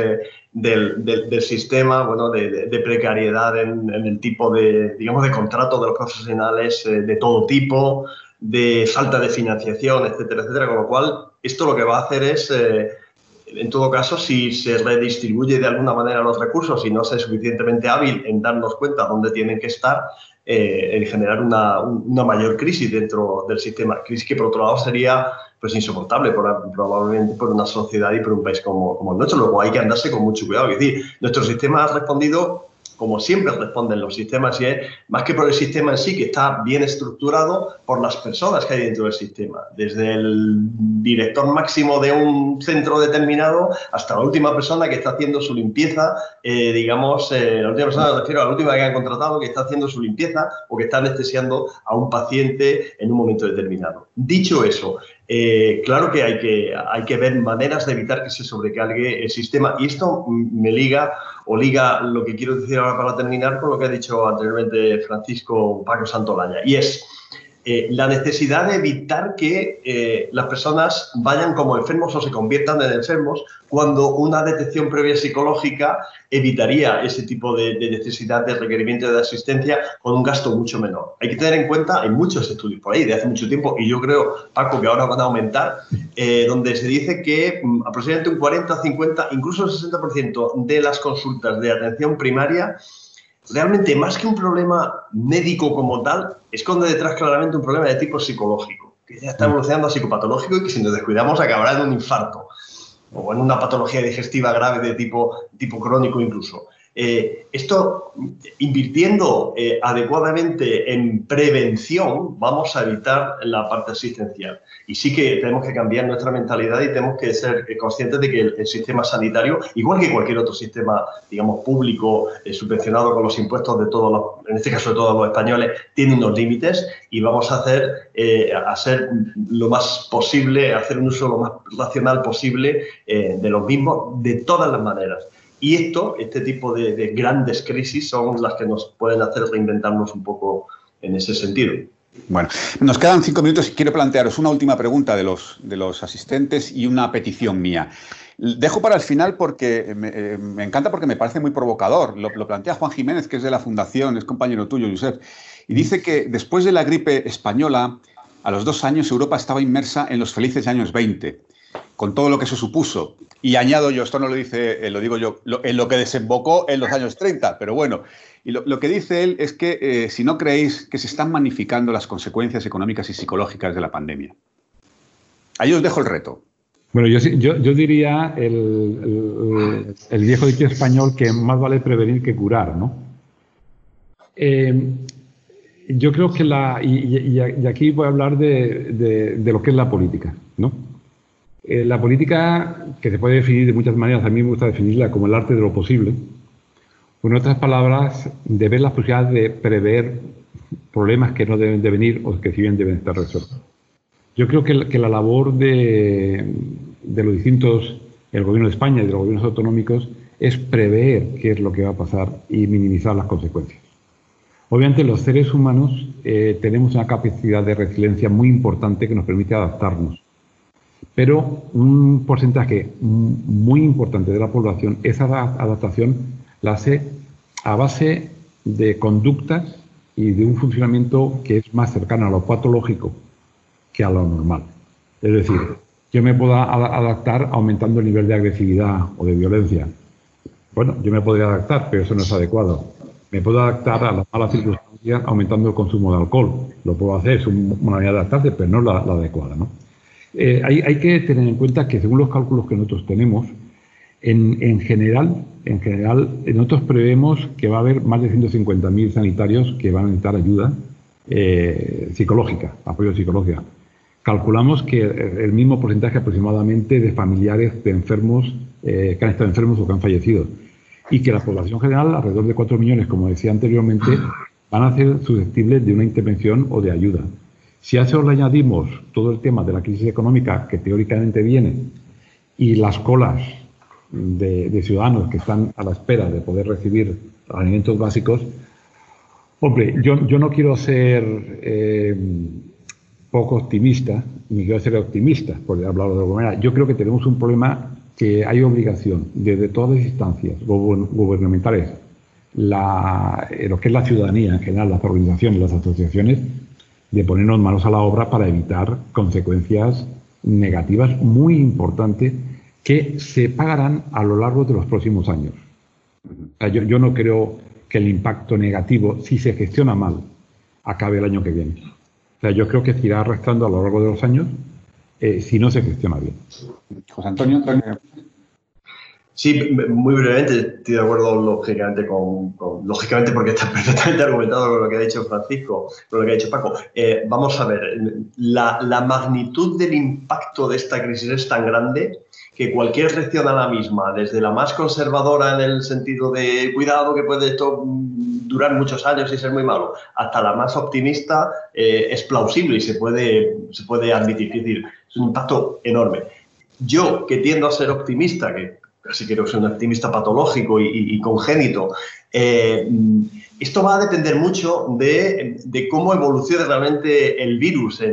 del, del, sistema, bueno, de, de precariedad en, el tipo de, digamos, de contrato de los profesionales eh, de todo tipo, de falta de financiación, etcétera, etcétera. Con lo cual, esto lo que va a hacer es, eh, en todo caso, si se redistribuye de alguna manera los recursos y no se es suficientemente hábil en darnos cuenta dónde tienen que estar, eh, en generar una, mayor crisis dentro del sistema. Crisis que, por otro lado, sería pues insoportable probablemente por una sociedad y por un país como, como el nuestro. Luego hay que andarse con mucho cuidado. Es decir, nuestro sistema ha respondido como siempre responden los sistemas, y es más que por el sistema en sí, que está bien estructurado, por las personas que hay dentro del sistema. Desde el director máximo de un centro determinado hasta la última persona que está haciendo su limpieza, eh, digamos, eh, la última persona, me refiero a la última que han contratado, que está haciendo su limpieza o que está anestesiando a un paciente en un momento determinado. Dicho eso, eh, claro que hay, que hay que ver maneras de evitar que se sobrecargue el sistema. Y esto me liga o liga lo que quiero decir ahora para terminar con lo que ha dicho anteriormente Francisco Paco Santolaña y es eh, la necesidad de evitar que eh, las personas vayan como enfermos o se conviertan en enfermos cuando una detección previa psicológica evitaría ese tipo de, necesidad de requerimiento de asistencia con un gasto mucho menor. Hay que tener en cuenta, hay muchos estudios por ahí de hace mucho tiempo, y yo creo, Paco, que ahora van a aumentar, eh, donde se dice que mm, aproximadamente un 40, 50, incluso el 60% de las consultas de atención primaria realmente más que un problema médico como tal, esconde detrás claramente un problema de tipo psicológico, que ya está evolucionando a psicopatológico y que si nos descuidamos acabará en un infarto o en una patología digestiva grave de tipo, tipo crónico incluso. Eh, esto, invirtiendo eh, adecuadamente en prevención, vamos a evitar la parte asistencial. Y sí que tenemos que cambiar nuestra mentalidad y tenemos que ser conscientes de que el, sistema sanitario, igual que cualquier otro sistema, digamos, público, eh, subvencionado con los impuestos de todos los, en este caso de todos los españoles, tiene unos límites y vamos a hacer, hacer lo más posible, hacer un uso lo más racional posible de los mismos de todas las maneras. Y esto, este tipo de, grandes crisis son las que nos pueden hacer reinventarnos un poco en ese sentido. Bueno, nos quedan cinco minutos y quiero plantearos una última pregunta de los, de los asistentes y una petición mía. Dejo para el final porque me, eh, encanta porque me parece muy provocador. Lo, lo, plantea Juan Jiménez, que es de la Fundación, es compañero tuyo, Josep, y dice que después de la gripe española, a los dos años Europa estaba inmersa en los felices años 20 con todo lo que eso supuso. Y añado yo, esto no lo dice, lo digo yo, en lo que desembocó en los años 30, pero bueno, y lo, que dice él es que eh, si no creéis que se están magnificando las consecuencias económicas y psicológicas de la pandemia. Ahí os dejo el reto. Bueno, yo, yo, diría el, viejo dicho español que más vale prevenir que curar, ¿no? Eh, yo creo que la. Y, aquí voy a hablar de, de, lo que es la política, ¿no? Eh, la política, que se puede definir de muchas maneras, a mí me gusta definirla como el arte de lo posible. en otras palabras, de ver las posibilidades de prever problemas que no deben de venir o que si bien deben estar resueltos. Yo creo que, la labor de, de los distintos, el gobierno de España y de los gobiernos autonómicos, es prever qué es lo que va a pasar y minimizar las consecuencias. Obviamente los seres humanos eh, tenemos una capacidad de resiliencia muy importante que nos permite adaptarnos. Pero un porcentaje muy importante de la población, esa adaptación la hace a base de conductas y de un funcionamiento que es más cercano a lo patológico que a lo normal. Es decir, yo me puedo adaptar aumentando el nivel de agresividad o de violencia. Bueno, yo me podría adaptar, pero eso no es adecuado. Me puedo adaptar a las malas circunstancias aumentando el consumo de alcohol. Lo puedo hacer, es una manera de adaptarse, pero no la, la adecuada. ¿no? Eh, hay, que tener en cuenta que según los cálculos que nosotros tenemos, en, general, en general, nosotros prevemos que va a haber más de 150.000 sanitarios que van a necesitar ayuda eh, psicológica, apoyo psicológico. Calculamos que el mismo porcentaje aproximadamente de familiares de enfermos eh, que han estado enfermos o que han fallecido. Y que la población general, alrededor de 4 millones, como decía anteriormente, van a ser susceptibles de una intervención o de ayuda. Si a eso le añadimos todo el tema de la crisis económica que teóricamente viene y las colas de, ciudadanos que están a la espera de poder recibir alimentos básicos, hombre, yo, no quiero ser eh, poco optimista, ni quiero ser optimista, por hablarlo de alguna manera. Yo creo que tenemos un problema que hay obligación desde todas las instancias gubernamentales, la, lo que es la ciudadanía en general, las organizaciones, las asociaciones, de ponernos manos a la obra para evitar consecuencias negativas muy importantes que se pagarán a lo largo de los próximos años. yo, no creo que el impacto negativo, si se gestiona mal, acabe el año que viene. O sea, yo creo que se irá arrastrando a lo largo de los años eh, si no se gestiona bien. José Antonio, Sí, muy brevemente, estoy de acuerdo lógicamente con, lógicamente porque está perfectamente argumentado con lo que ha dicho Francisco, con lo que ha dicho Paco. Eh, vamos a ver, la, la, magnitud del impacto de esta crisis es tan grande que cualquier reacción a la misma, desde la más conservadora en el sentido de cuidado que puede esto durar muchos años y ser muy malo, hasta la más optimista eh, es plausible y se puede, se puede admitir. Es decir, es un impacto enorme. Yo, que tiendo a ser optimista, que casi quiero ser un optimista patológico y, congénito. Eh, esto va a depender mucho de, cómo evolucione realmente el virus.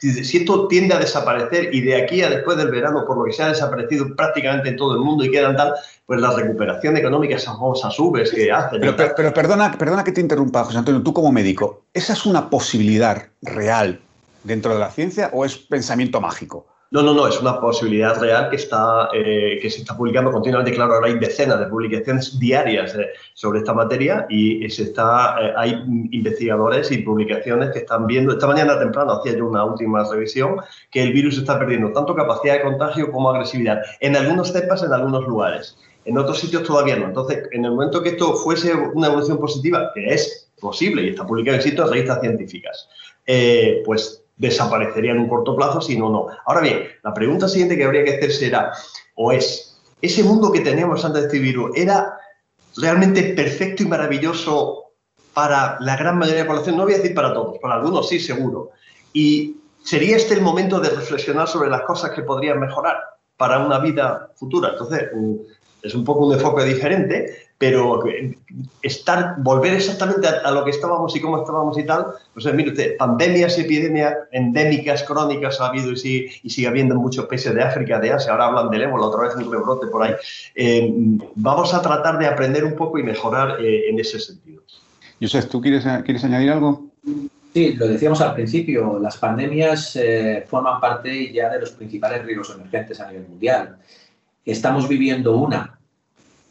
si esto tiende a desaparecer y de aquí a después del verano, por lo que se ha desaparecido prácticamente en todo el mundo y quedan tal, pues la recuperación económica, esas famosas subes que hacen. Pero, pero, perdona, perdona que te interrumpa, José Antonio, tú como médico, ¿esa es una posibilidad real dentro de la ciencia o es pensamiento mágico? No, no, no, es una posibilidad real que, está, eh, que se está publicando continuamente. Claro, ahora hay decenas de publicaciones diarias eh, sobre esta materia y se está, eh, hay investigadores y publicaciones que están viendo, esta mañana temprano hacía yo una última revisión, que el virus está perdiendo tanto capacidad de contagio como agresividad en algunos cepas, en algunos lugares. En otros sitios todavía no. Entonces, en el momento que esto fuese una evolución positiva, que es posible y está publicado en sitios revistas científicas, pues desaparecería en un corto plazo, si no. Ahora bien, la pregunta siguiente que habría que hacer será, o es, ¿ese mundo que teníamos antes de este virus era realmente perfecto y maravilloso para la gran mayoría de la población? No voy a decir para todos, para algunos sí, seguro. Y sería este el momento de reflexionar sobre las cosas que podrían mejorar para una vida futura. Entonces, mm, es un poco un enfoque diferente, pero estar, volver exactamente a, lo que estábamos y cómo estábamos y tal, pues mire usted, pandemias y epidemias endémicas, crónicas ha habido y sigue, y sigue habiendo en muchos países de África, de Asia, ahora hablan del ébola, otra vez un rebrote por ahí. Eh, vamos a tratar de aprender un poco y mejorar eh, en ese sentido. José, ¿tú quieres, quieres añadir algo? Sí, lo decíamos al principio, las pandemias eh, forman parte ya de los principales riesgos emergentes a nivel mundial. Estamos viviendo una.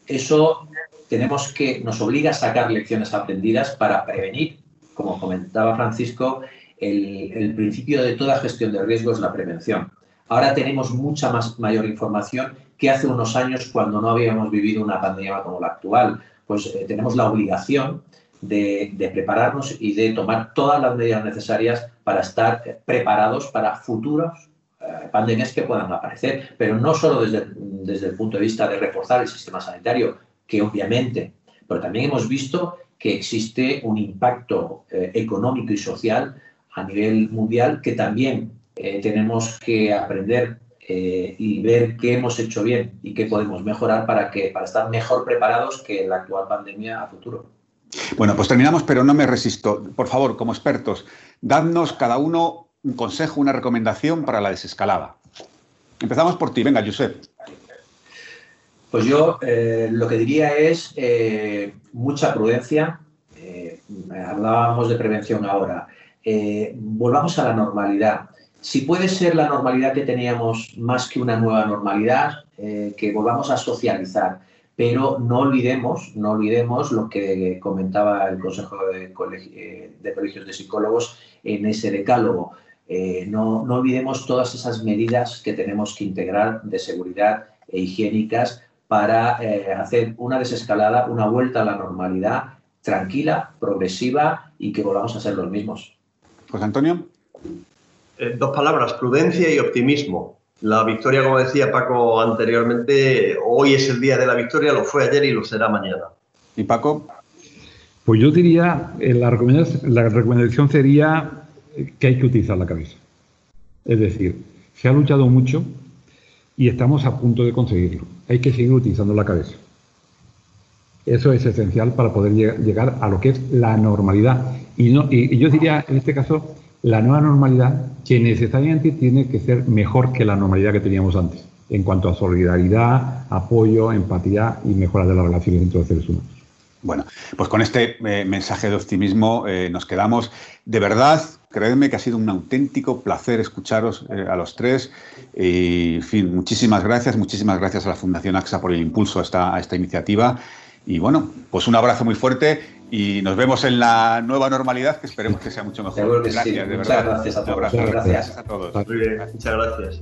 Eso tenemos que, nos obliga a sacar lecciones aprendidas para prevenir. Como comentaba Francisco, el, principio de toda gestión de riesgo es la prevención. Ahora tenemos mucha más, mayor información que hace unos años cuando no habíamos vivido una pandemia como la actual. Pues eh, tenemos la obligación de, prepararnos y de tomar todas las medidas necesarias para estar preparados para futuros eh, pandemias que puedan aparecer, pero no solo desde el punto de vista de reforzar el sistema sanitario, que obviamente, pero también hemos visto que existe un impacto eh, económico y social a nivel mundial que también eh, tenemos que aprender eh, y ver qué hemos hecho bien y qué podemos mejorar para, que, para estar mejor preparados que la actual pandemia a futuro. Bueno, pues terminamos, pero no me resisto. Por favor, como expertos, dadnos cada uno un consejo, una recomendación para la desescalada. Empezamos por ti. Venga, Josep. Pues yo eh, lo que diría es eh, mucha prudencia. Eh, hablábamos de prevención ahora. volvamos a la normalidad. Si puede ser la normalidad que teníamos más que una nueva normalidad, que volvamos a socializar. Pero no olvidemos, no olvidemos lo que comentaba el Consejo de, de Colegios de Psicólogos en ese decálogo. no, no olvidemos todas esas medidas que tenemos que integrar de seguridad e higiénicas para eh, hacer una desescalada, una vuelta a la normalidad tranquila, progresiva y que volvamos a ser los mismos. José Antonio. Eh, dos palabras, prudencia y optimismo. La victoria, como decía Paco anteriormente, hoy es el día de la victoria, lo fue ayer y lo será mañana. ¿Y Paco? Pues yo diría, eh, la recomendación, la recomendación sería que hay que utilizar la cabeza. Es decir, se ha luchado mucho, y estamos a punto de conseguirlo. Hay que seguir utilizando la cabeza. Eso es esencial para poder llegar a lo que es la normalidad. Y, no, y yo diría, en este caso, la nueva normalidad que necesariamente tiene que ser mejor que la normalidad que teníamos antes, en cuanto a solidaridad, apoyo, empatía y mejora de las relaciones entre los seres humanos. Bueno, pues con este eh, mensaje de optimismo eh, nos quedamos. De verdad, creedme que ha sido un auténtico placer escucharos eh, a los tres. Y, en fin, muchísimas gracias, muchísimas gracias a la Fundación AXA por el impulso a esta, a esta iniciativa. Y bueno, pues un abrazo muy fuerte y nos vemos en la nueva normalidad que esperemos que sea mucho mejor. gracias, de verdad. Muchas gracias a todos. Gracias. a todos. Muy bien, muchas gracias.